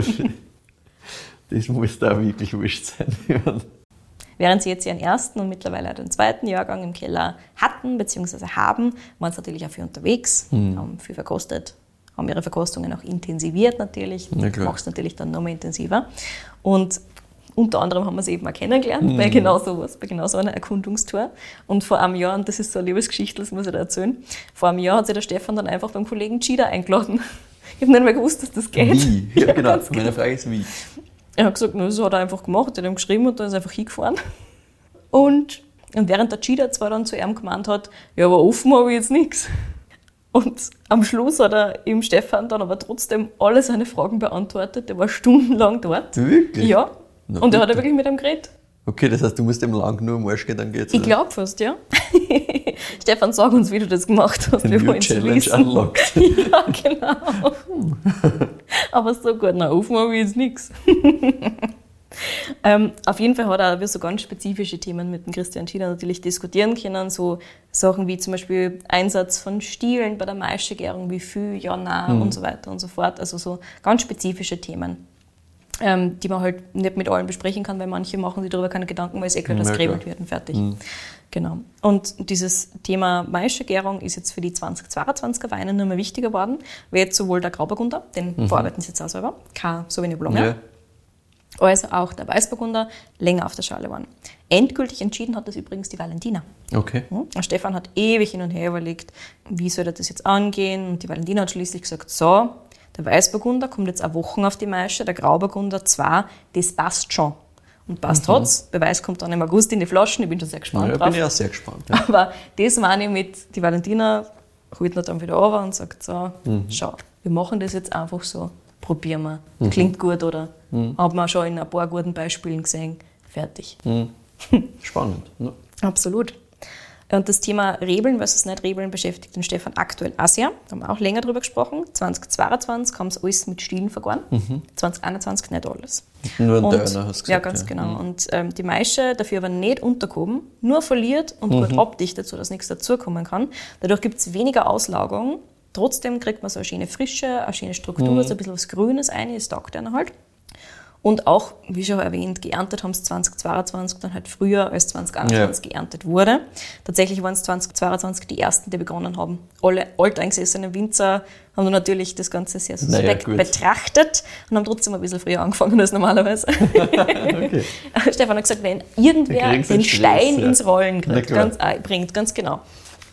Das muss da wirklich wurscht sein. Während sie jetzt ihren ersten und mittlerweile auch den zweiten Jahrgang im Keller hatten bzw. haben, waren sie natürlich auch viel unterwegs, Hm. haben viel verkostet, haben ihre Verkostungen auch intensiviert natürlich. Na klar. Machst natürlich dann nochmal intensiver. Und unter anderem haben wir sie eben auch kennengelernt Hm. bei genau sowas, bei genau so einer Erkundungstour. Und vor einem Jahr, und das ist so eine Liebesgeschichte, das muss ich da erzählen, vor einem Jahr hat sich der Stefan dann einfach beim Kollegen Chida eingeladen. [laughs] Ich habe nicht mehr gewusst, dass das geht. Wie? Ja, [laughs] genau. ganz Meine Frage ist wie. Er hat gesagt, das hat er einfach gemacht, er hat ihm geschrieben und dann ist er einfach hingefahren. Und, und während der Cheetah zwar dann zu ihm gemeint hat, ja, aber offen habe ich jetzt nichts. Und am Schluss hat er ihm Stefan dann aber trotzdem alle seine Fragen beantwortet. Der war stundenlang dort. Wirklich? Ja. Na und er hat bitte. wirklich mit ihm geredet. Okay, das heißt, du musst dem lang nur am Arsch gehen, dann geht's. Ich glaube fast, ja. [laughs] Stefan, sag uns, wie du das gemacht hast. The Wir new wollen's challenge unlocked. [laughs] Ja, genau. Aber so gut, na, habe ich jetzt nichts. [laughs] ähm, auf jeden Fall hat er wir so ganz spezifische Themen mit dem Christian Schieder natürlich diskutieren können. So Sachen wie zum Beispiel Einsatz von Stielen bei der Maischegärung, wie viel, ja, nein und so weiter und so fort. Also so ganz spezifische Themen. Ähm, die man halt nicht mit allen besprechen kann, weil manche machen sich darüber keine Gedanken, weil es eh klar, dass klar. wird und fertig. Genau. Und dieses Thema Maischegärung ist jetzt für die 2022er Weine nur mehr wichtiger geworden, weil jetzt sowohl der Grauburgunder, den verarbeiten sie jetzt auch selber, kein Sauvignon Blanc mehr, Ja. als auch der Weißburgunder länger auf der Schale waren. Endgültig entschieden hat das übrigens die Valentina. Okay. Hm? Der Stefan hat ewig hin und her überlegt, wie soll er das jetzt angehen. Und die Valentina hat schließlich gesagt, so, der Weißburgunder kommt jetzt eine Woche auf die Maische, der Grauburgunder zwar, das passt schon. Und passt hat's. Beweis kommt dann im August in die Flaschen, ich bin schon sehr gespannt Ja, drauf. bin ich auch sehr gespannt. Ja. Aber das meine ich mit, die Valentina holt ihn dann wieder runter und sagt so, schau, wir machen das jetzt einfach so, probieren wir. Klingt gut, oder? Haben wir schon in ein paar guten Beispielen gesehen. Fertig. [laughs] Spannend. Ja. Absolut. Und das Thema Rebeln versus nicht Rebeln beschäftigt den Stefan aktuell auch sehr. Da haben wir auch länger drüber gesprochen. 2022 haben sie alles mit Stielen vergoren. 2021 nicht alles. Nur ein Und- Dörner hast du Ja, gesagt. ganz genau. Und ähm, die Maische dafür aber nicht untergehoben, nur verliert und gut abdichtet, sodass nichts dazukommen kann. Dadurch gibt es weniger Auslagerung. Trotzdem kriegt man so eine schöne Frische, eine schöne Struktur, so ein bisschen was Grünes ein, das taugt einer halt. Und auch, wie schon erwähnt, geerntet haben es 2022 dann halt früher als 2021 geerntet wurde. Tatsächlich waren es 2022 die ersten, die begonnen haben. Alle alteingesessenen Winzer haben natürlich das Ganze sehr Naja, suspekt gut. betrachtet und haben trotzdem ein bisschen früher angefangen als normalerweise. [laughs] Okay. Stefan hat gesagt, wenn irgendwer den Stress, Stein ja. ins Rollen kriegt, ganz, äh, bringt, ganz genau,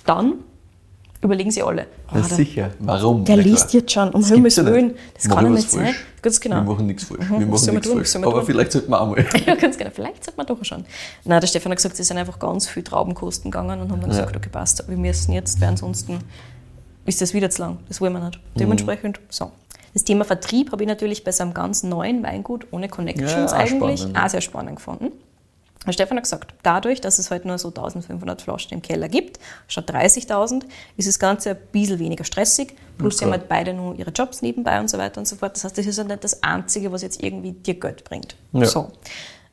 dann überlegen sie alle. oh, Ja, der, sicher. Warum? der liest jetzt schon, um Himmels ja Willen. Das Machen kann ja wir nicht sein. falsch? Ganz genau. Wir machen nichts falsch. Wir was machen nichts tun? falsch. Aber tun? vielleicht sollten wir auch mal. [laughs] Ja, ganz genau. Vielleicht sollte man doch schon. Nein, der Stefan hat gesagt, sie sind einfach ganz viel Traubenkosten gegangen und haben dann Ja. gesagt, okay, passt, wir müssen jetzt, weil ansonsten ist das wieder zu lang. Das wollen wir nicht. Mhm. Dementsprechend, so. Das Thema Vertrieb habe ich natürlich bei so einem ganz neuen Weingut ohne Connections Ja, auch eigentlich ja. auch sehr spannend gefunden. Stefan hat gesagt, dadurch, dass es halt nur so 1500 Flaschen im Keller gibt, statt 30.000, ist das Ganze ein bisschen weniger stressig. Plus, sie haben halt beide nur ihre Jobs nebenbei und so weiter und so fort. Das heißt, das ist halt nicht das Einzige, was jetzt irgendwie dir Geld bringt. Ja. So.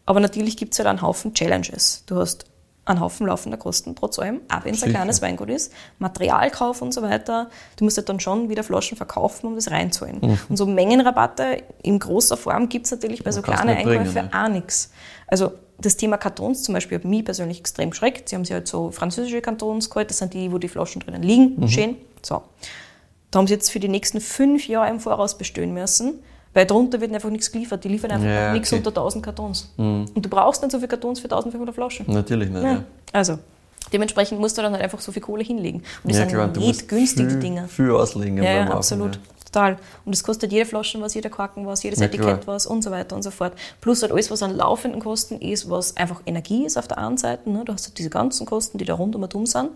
Aber natürlich gibt es halt einen Haufen Challenges. Du hast einen Haufen laufender Kosten, trotz allem, auch wenn es ein kleines Weingut ist, Materialkauf und so weiter. Du musst halt dann schon wieder Flaschen verkaufen, um das reinzuholen. Und so Mengenrabatte in großer Form gibt es natürlich bei so Mhm. kannst kleinen Einkäufen ne? auch nichts. Also das Thema Kartons zum Beispiel hat mich persönlich extrem geschreckt. Sie haben sich halt so französische Kartons geholt, das sind die, wo die Flaschen drinnen liegen, Mhm. schön. So. Da haben sie jetzt für die nächsten fünf Jahre im Voraus bestellen müssen, Weil drunter wird einfach nichts geliefert. Die liefern einfach Ja, nichts okay. unter 1000 Kartons. Und du brauchst nicht so viele Kartons für 1500 Flaschen. Natürlich nicht. Ja. Ja, Also, dementsprechend musst du dann halt einfach so viel Kohle hinlegen. Und die ja sind klar, nicht günstig, die Dinger. viel auslegen. Ja, absolut. Ja. Total. Und es kostet jede Flasche was, jeder Korken was, jedes Ja, Etikett klar. was und so weiter und so fort. Plus halt alles, was an laufenden Kosten ist, was einfach Energie ist auf der einen Seite. Ne? Du hast halt diese ganzen Kosten, die da rund um und sind.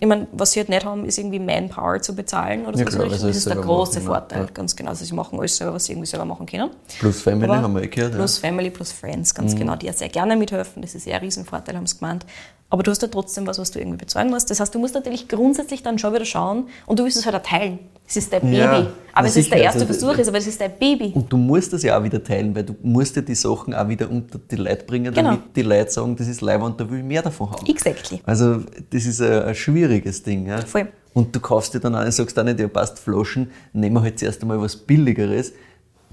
Ich meine, was sie halt nicht haben, ist irgendwie Manpower zu bezahlen oder so. Ja, klar, das also ist der große machen? Vorteil, Ja. ganz genau. Also sie machen alles selber, was sie irgendwie selber machen können. Plus Family Aber haben wir eh gehört. Plus Family, plus Friends, ganz Mhm. genau, die ja sehr gerne mithelfen. Das ist ja ein Riesenvorteil, haben sie gemeint. Aber du hast ja trotzdem was, was du irgendwie bezahlen musst. Das heißt, du musst natürlich grundsätzlich dann schon wieder schauen und du willst es halt auch teilen. Das ist dein Ja, Baby. Aber na es ist der erste also- Versuch, ist, aber es ist dein Baby. Und du musst das ja auch wieder teilen, weil du musst ja die Sachen auch wieder unter die Leute bringen, Genau. damit die Leute sagen, das ist Leibwand, da will ich mehr davon haben. Exactly. Also das ist ein, ein schwieriges Ding. Ja? Voll. Und du kaufst dir dann auch, sagst auch nicht, ja passt Flaschen, nehmen wir halt zuerst einmal was Billigeres.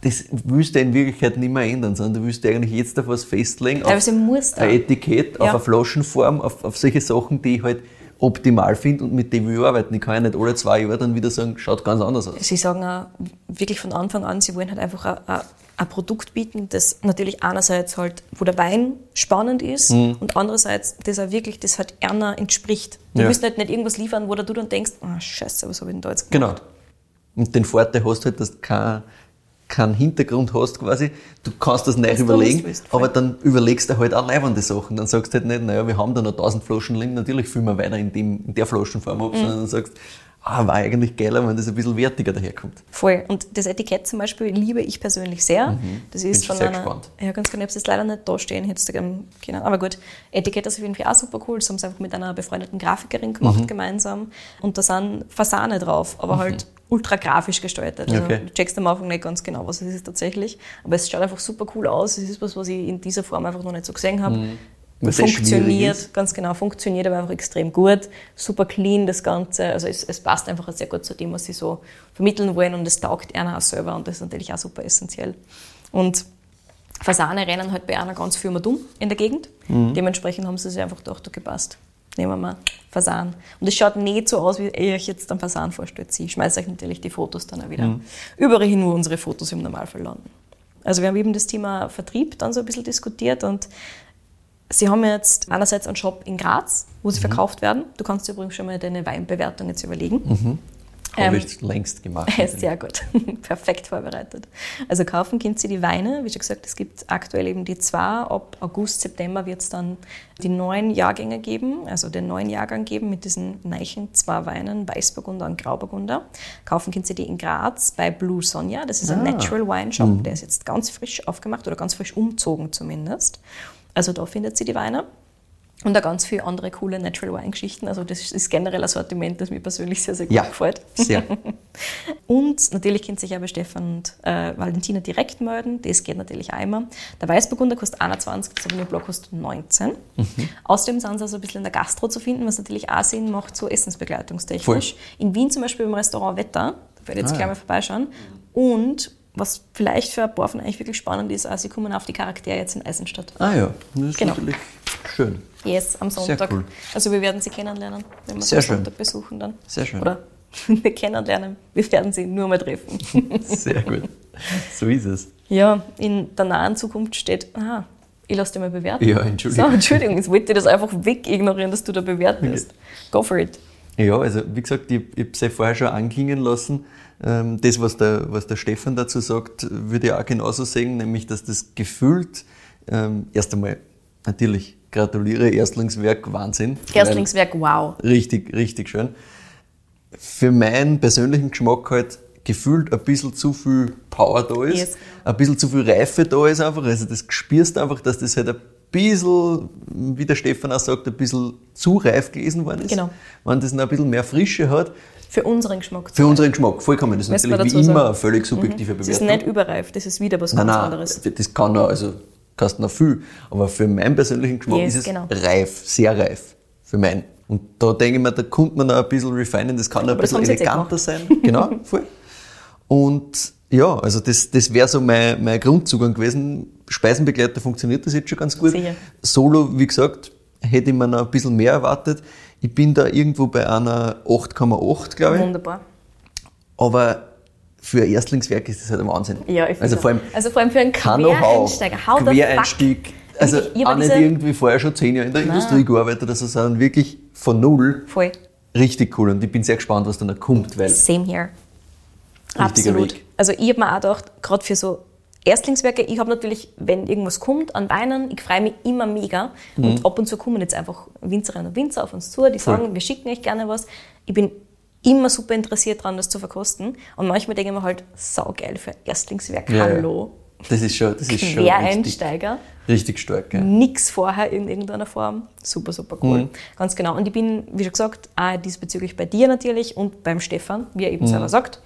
Das willst du in Wirklichkeit nicht mehr ändern, sondern du willst dir eigentlich jetzt auf was festlegen, auf Teilweise du. ein Etikett, auf Ja. eine Flaschenform, auf, auf solche Sachen, die ich halt optimal finde und mit will ich arbeiten. Ich kann ja nicht alle zwei Jahre dann wieder sagen, schaut ganz anders aus. Sie sagen auch wirklich von Anfang an, sie wollen halt einfach ein, Produkt bieten, das natürlich einerseits halt, wo der Wein spannend ist Mhm. und andererseits, das auch wirklich, das halt Erna entspricht. Du Ja. willst halt nicht irgendwas liefern, wo du dann denkst, oh, scheiße, was habe ich denn da jetzt Genau. gemacht? Und den Vorteil hast du halt, dass du keinen keinen Hintergrund hast quasi. Du kannst das nicht überlegen, willst, aber dann überlegst du halt auch leibende Sachen. Dann sagst du halt nicht, naja, wir haben da noch 1000 Flaschen liegen, natürlich füllen wir weiter in, dem, in der Flaschenform Mhm. ab, sondern dann sagst ah, war eigentlich geiler, wenn das ein bisschen wertiger daherkommt. Voll. Und das Etikett zum Beispiel liebe ich persönlich sehr. Das ist Bin von sehr einer. gespannt. Ja, ganz genau. Ich habe es leider nicht da stehen, können. Aber gut, Etikett ist auf jeden Fall auch super cool. Das haben sie einfach mit einer befreundeten Grafikerin gemacht Mhm. gemeinsam. Und da sind Fasane drauf, aber halt ultra grafisch gestaltet. Also Okay. Du checkst am Anfang nicht ganz genau, was es ist tatsächlich. Aber es schaut einfach super cool aus. Es ist was, was ich in dieser Form einfach noch nicht so gesehen habe. Was Funktioniert, ganz genau, funktioniert aber einfach extrem gut. Super clean das Ganze. Also es, es passt einfach sehr gut zu dem, was sie so vermitteln wollen und es taugt einer auch selber und das ist natürlich auch super essentiell. Und Fasane rennen halt bei einer ganz viel dumm in der Gegend. Mhm. Dementsprechend haben sie sich einfach gedacht, okay, passt. Nehmen wir mal Fasan. Und es schaut nicht so aus, wie ich euch jetzt einen Fasan vorstellt. Ich schmeiße euch natürlich die Fotos dann auch wieder Mhm. überall hin, wo unsere Fotos im Normalfall landen. Also wir haben eben das Thema Vertrieb dann so ein bisschen diskutiert und Sie haben jetzt einerseits einen Shop in Graz, wo Mhm. sie verkauft werden. Du kannst dir übrigens schon mal deine Weinbewertung jetzt überlegen. Habe Ähm, ich längst gemacht. [laughs] Sehr gut, [laughs] perfekt vorbereitet. Also kaufen könnt ihr die Weine. Wie schon gesagt, es gibt aktuell eben die zwei. Ab August, September wird es dann die neuen Jahrgänge geben, also den neuen Jahrgang geben mit diesen neichen zwei Weinen, Weißburgunder und Grauburgunder. Kaufen könnt ihr die in Graz bei Blue Sonja. Das ist ein Ah. Natural Wine Shop, der ist jetzt ganz frisch aufgemacht oder ganz frisch umzogen zumindest. Also da findet sie die Weine. Und da ganz viele andere coole Natural Wine Geschichten. Also das ist generell ein Sortiment, das mir persönlich sehr, sehr gut Ja, gefällt. sehr. [laughs] Und natürlich könnt sich ja bei Stefan und äh, Valentina direkt melden. Das geht natürlich auch immer. Der Weißburgunder kostet 21, der Sauvignon Blanc kostet 19. Mhm. Außerdem sind sie also ein bisschen in der Gastro zu finden, was natürlich auch Sinn macht, so essensbegleitungstechnisch. Voll. In Wien zum Beispiel im Restaurant Wetter, da werde ich jetzt Ah, gleich mal vorbeischauen. Und was vielleicht für ein paar von euch wirklich spannend ist, auch sie kommen auf die Charaktere jetzt in Eisenstadt. Ah ja, das ist Genau. natürlich schön. Yes, am Sonntag. cool. Also wir werden sie kennenlernen, wenn wir sie Sehr am. Sonntag besuchen dann. Sehr schön. Oder [laughs] wir kennenlernen, wir werden sie nur mal treffen. [laughs] Sehr gut. So ist es. Ja, in der nahen Zukunft steht, ah, ich lasse dich mal bewerten. Ja, Entschuldigung. So, Entschuldigung, jetzt wollte ich das einfach wegignorieren, dass du da bewertest. Go for it. Ja, also wie gesagt, ich, ich habe es ja vorher schon anklingen lassen. Ähm, das, was der, was der Stefan dazu sagt, würde ich auch genauso sehen, nämlich dass das gefühlt, ähm, erst einmal natürlich gratuliere, Erstlingswerk, Wahnsinn. Erstlingswerk, wow. Richtig, richtig schön. Für meinen persönlichen Geschmack halt gefühlt ein bisschen zu viel Power da ist, Yes. ein bisschen zu viel Reife da ist einfach. Also das spürst einfach, dass das halt ein bisschen, wie der Stefan auch sagt, ein bisschen zu reif gelesen worden ist. Genau. Wenn das noch ein bisschen mehr Frische hat, Für unseren Geschmack. für unseren Geschmack, vollkommen. Das ist Müssen natürlich wie immer sagen. eine völlig subjektive Das ist Bewertung. nicht überreif, das ist wieder was Nein, ganz nein, anderes. das kann auch, also kannst noch viel. Aber für meinen persönlichen Geschmack Yes, ist es genau. reif, sehr reif. Für meinen. Und da denke ich mir, da kommt man noch ein bisschen refinen, das kann noch ein bisschen eh eleganter sein. Genau, [laughs] voll. Und ja, also das, das wäre so mein, mein Grundzugang gewesen. Speisenbegleiter funktioniert das jetzt schon ganz gut. Sicher. Solo, wie gesagt, hätte ich mir noch ein bisschen mehr erwartet. Ich bin da irgendwo bei einer 8,8, glaube ich. Wunderbar. Aber für ein Erstlingswerk ist das halt ein Wahnsinn. Ja, ich also finde vor allem also vor allem für einen Quereinsteiger. How? Quereinstieg. Also auch nicht irgendwie vorher schon zehn Jahre in der Industrie gearbeitet oder so, sondern wirklich von null. Voll. Richtig cool und ich bin sehr gespannt, was da noch kommt, weil Same here. Richtiger Absolut. Weg. Also ich habe mir auch gedacht, gerade für so Erstlingswerke, ich habe natürlich, wenn irgendwas kommt an Weinen, ich freue mich immer mega. Mhm. Und ab und zu kommen jetzt einfach Winzerinnen und Winzer auf uns zu, die sagen, wir schicken euch gerne was. Ich bin immer super interessiert daran, das zu verkosten. Und manchmal denke ich mir halt, saugeil für Erstlingswerk, Ja, hallo. das ist schon, das ist schon richtig, Quereinsteiger. richtig stark. Ja. Nix vorher in irgendeiner Form. Super, super cool. Mhm. Ganz genau. Und ich bin, wie schon gesagt, auch diesbezüglich bei dir natürlich und beim Stefan, wie er Mhm. eben selber sagt.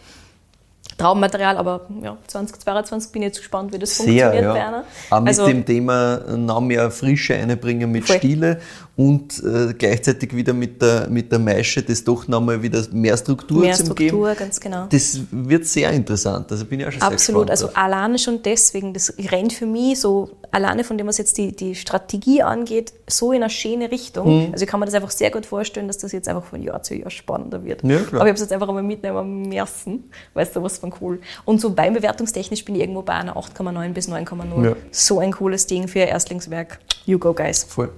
Traummaterial, aber ja, 2022 bin ich jetzt gespannt, wie das Sehr, funktioniert ja. bei einer. Auch mit Also, dem Thema noch mehr Frische einbringen mit Voll. Stile und äh, gleichzeitig wieder mit der, mit der Maische das doch nochmal wieder mehr Struktur mehr zu Struktur, geben. ganz genau. Das wird sehr interessant. Also bin ich auch schon Absolut, sehr also alleine schon deswegen, das rennt für mich so, alleine von dem, was jetzt die, die Strategie angeht, so in eine schöne Richtung. Mhm. Also ich kann mir das einfach sehr gut vorstellen, dass das jetzt einfach von Jahr zu Jahr spannender wird. Ja, klar. Aber ich habe es jetzt einfach einmal mitnehmen müssen, weißt du, was von cool. Und so weinbewertungstechnisch bin ich irgendwo bei einer 8,9 bis 9,0. Ja. So ein cooles Ding für ein Erstlingswerk. You go, guys. Voll.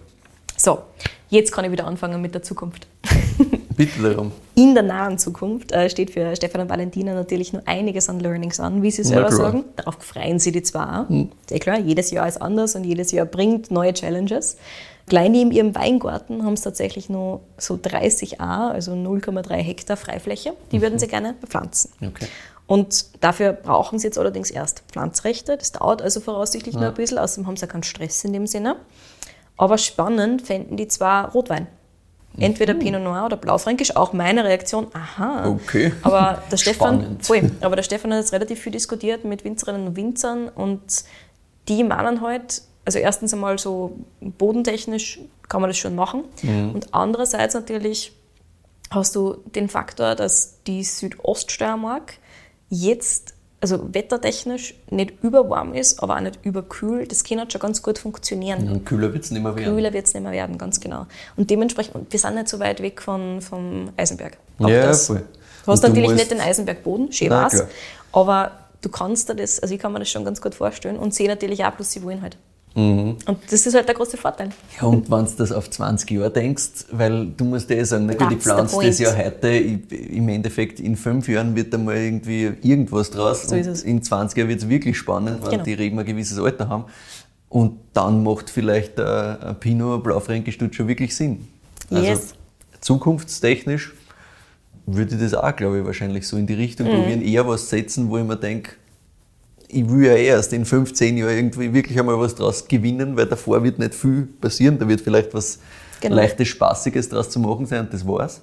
So, jetzt kann ich wieder anfangen mit der Zukunft. [laughs] Bitte darum. In der nahen Zukunft äh, steht für Stefan und Valentina natürlich nur einiges an Learnings an, wie sie selber sagen. Darauf freuen sie die zwar. Sehr klar, jedes Jahr ist anders und jedes Jahr bringt neue Challenges. Gleich neben ihrem Weingarten haben sie tatsächlich nur so 30 A, also 0,3 Hektar Freifläche. Die würden sie gerne bepflanzen. Okay. Und dafür brauchen sie jetzt allerdings erst Pflanzrechte. Das dauert also voraussichtlich noch ein bisschen, außerdem haben sie ja keinen Stress in dem Sinne. Aber spannend fänden die zwar Rotwein. Entweder Pinot Noir oder Blaufränkisch, auch meine Reaktion, aha. Okay. Aber [laughs] der Stefan, voll, aber der Stefan hat jetzt relativ viel diskutiert mit Winzerinnen und Winzern und die meinen halt, also erstens einmal so bodentechnisch kann man das schon machen Mhm. und andererseits natürlich hast du den Faktor, dass die Südoststeiermark jetzt, also wettertechnisch, nicht überwarm ist, aber auch nicht überkühl. Das kann halt schon ganz gut funktionieren. Und kühler wird es nicht mehr werden. Kühler wird es nicht mehr werden, ganz genau. Und dementsprechend, und wir sind nicht so weit weg von, vom Eisenberg. Auch Ja, das. voll. Du hast Und natürlich nicht den Eisenbergboden, schön war's, aber du kannst dir das, also ich kann mir das schon ganz gut vorstellen und sehe natürlich auch, plus sie wollen halt. Mhm. Und das ist halt der große Vorteil. Ja, und wenn du das auf 20 Jahre denkst, weil du musst ja eh sagen, na gut, ich pflanze das ja heute, ich, im Endeffekt in fünf Jahren wird da mal irgendwie irgendwas draus So ist und es. in 20 Jahren wird es wirklich spannend, wenn Genau. die Reben ein gewisses Alter haben. Und dann macht vielleicht ein, ein Pinot, ein Blaufränkisch schon wirklich Sinn. Also Yes. zukunftstechnisch würde ich das auch, glaube ich, wahrscheinlich so in die Richtung Mhm. probieren, eher was setzen, wo ich mir denke, ich will ja erst in 15 Jahren irgendwie wirklich einmal was draus gewinnen, weil davor wird nicht viel passieren. Da wird vielleicht was Genau. leichtes, spaßiges draus zu machen sein und das war's.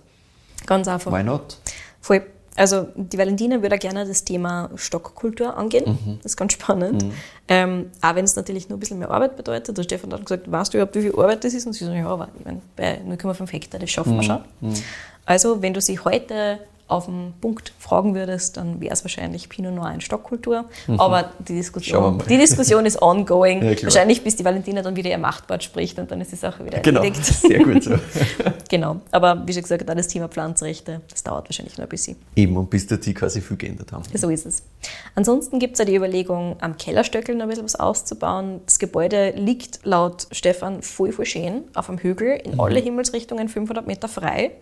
Ganz einfach. Why not? Voll. Also die Valentina würde gerne das Thema Stockkultur angehen. Mhm. Das ist ganz spannend. Ähm, auch wenn es natürlich nur ein bisschen mehr Arbeit bedeutet. Der Stefan hat gesagt, weißt du überhaupt, wie viel Arbeit das ist? Und sie so, ja, aber ich meine, bei 0,5 Hektar, das Mhm. schaffen wir schon. Also wenn du sie heute auf den Punkt fragen würdest, dann wäre es wahrscheinlich Pinot Noir in Stockkultur. Aber die Diskussion, die Diskussion ist ongoing. [laughs] Ja. Wahrscheinlich bis die Valentina dann wieder ihr Machtwort spricht und dann ist die Sache wieder Genau, erledigt. [laughs] sehr gut so. [laughs] genau. Aber wie schon gesagt, das Thema Pflanzrechte, das dauert wahrscheinlich noch ein bisschen. Eben, und bis dahin quasi viel geändert haben. So ist es. Ansonsten gibt es ja die Überlegung, am Kellerstöckel noch ein bisschen was auszubauen. Das Gebäude liegt laut Stefan voll, voll schön auf einem Hügel in alle Himmelsrichtungen 500 Meter frei.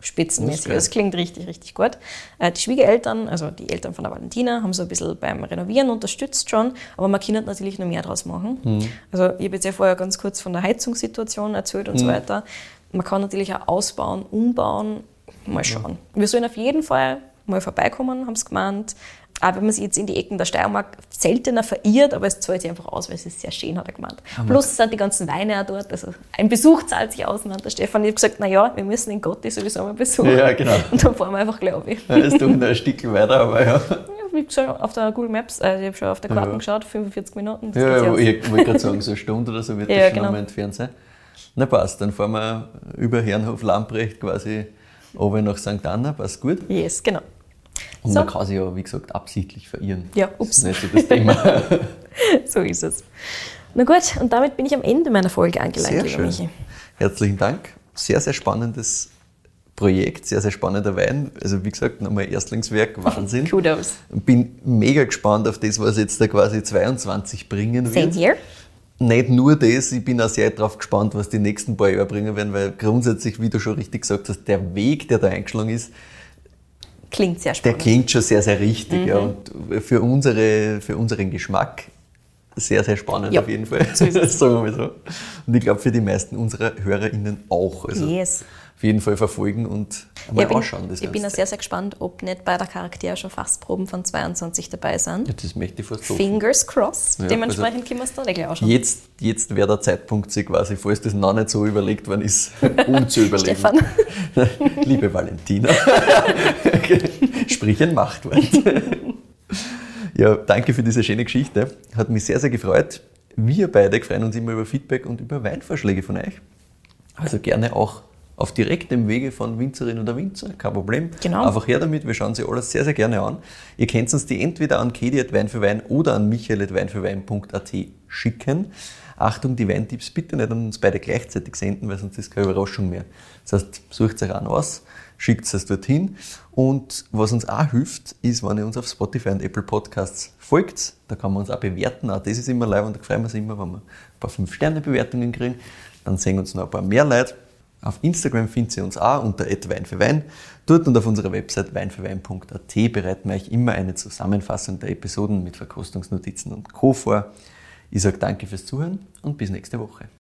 Spitzenmäßig. Das. Das klingt richtig, richtig gut. Äh, Die Schwiegereltern, also die Eltern von der Valentina, haben so ein bisschen beim Renovieren unterstützt schon, aber man kann natürlich noch mehr draus machen. Also ich habe jetzt ja vorher ganz kurz von der Heizungssituation erzählt und so weiter. Man kann natürlich auch ausbauen, umbauen, mal schauen. Wir sollen auf jeden Fall mal vorbeikommen, haben sie gemeint. Auch wenn man sich jetzt in die Ecken der Steiermark seltener verirrt, aber es zahlt sich einfach aus, weil es ist sehr schön, hat er gemeint. Plus es sind die ganzen Weine auch dort. Also ein Besuch zahlt sich aus, meint der Stefan. Ich habe gesagt, naja, wir müssen den Gotti sowieso mal besuchen. Ja, genau. [laughs] Und dann fahren wir einfach, glaube ich. Ja, ist doch noch ein Stück weiter, aber ja. Ich habe schon auf der Google Maps, äh, ich habe schon auf der Karte Ja. geschaut, 45 Minuten. Ja, ja, ich wollte gerade sagen, so eine Stunde oder so wird [laughs] Ja, das schon genau. einmal entfernt sein. Na passt, dann fahren wir über Herrenhof Lamprecht quasi runter nach St. Anna, passt gut. Yes, genau. Und So. man kann sich ja, wie gesagt, absichtlich verirren. Ja, Das ups. ist nicht so das Thema. [laughs] So ist es. Na gut, und damit bin ich am Ende meiner Folge angelangt, Sehr schön. Michi. Herzlichen Dank. Sehr, sehr spannendes Projekt, sehr, sehr spannender Wein. Also wie gesagt, nochmal Erstlingswerk, [laughs] Wahnsinn. Kudos. Bin mega gespannt auf das, was jetzt da quasi 22 bringen Same wird. here. Nicht nur das, ich bin auch sehr darauf gespannt, was die nächsten paar Jahre bringen werden, weil grundsätzlich, wie du schon richtig gesagt hast, der Weg, der da eingeschlagen ist, Klingt sehr der spannend. klingt schon sehr, sehr richtig. Ja. Und für, unsere, für unseren Geschmack sehr, sehr spannend Ja, auf jeden Fall. so ist es. [laughs] Sagen wir mal so. Und ich glaube, für die meisten unserer HörerInnen auch. Also Yes. Auf jeden Fall verfolgen und mal ich bin, ausschauen. Das ich bin auch sehr, sehr gespannt, ob nicht bei der Charaktere schon Fassproben von 22 dabei sind. ja, das möchte ich fast hoffen. Fingers crossed. Ja, Dementsprechend können wir es dann gleich anschauen. Jetzt, jetzt wäre der Zeitpunkt, sich quasi, falls das noch nicht so überlegt worden ist, [laughs] um zu überlegen. Stefan. [laughs] Liebe Valentina, [laughs] sprich ein Machtwort. ja, danke für diese schöne Geschichte. Hat mich sehr, sehr gefreut. Wir beide freuen uns immer über Feedback und über Weinvorschläge von euch. Also gerne auch auf direktem Wege von Winzerin oder Winzer, kein Problem. Genau. Einfach her damit, wir schauen sie alles sehr, sehr gerne an. Ihr könnt uns die entweder an kedi.wein für Wein oder an michael.weinfürwein.at schicken. Achtung, die Weintipps bitte nicht an uns beide gleichzeitig senden, weil sonst ist keine Überraschung mehr. Das heißt, sucht euch an aus, schickt es dorthin. Und was uns auch hilft, ist, wenn ihr uns auf Spotify und Apple Podcasts folgt. Da kann man uns auch bewerten. Auch das ist immer live und da freuen wir uns immer, wenn wir ein paar 5-Sterne-Bewertungen kriegen. Dann sehen uns noch ein paar mehr Leute. Auf Instagram findet ihr uns auch unter Wein für Wein. Dort und auf unserer Website weinfürwein.at bereiten wir euch immer eine Zusammenfassung der Episoden mit Verkostungsnotizen und Co. vor. Ich sage danke fürs Zuhören und bis nächste Woche.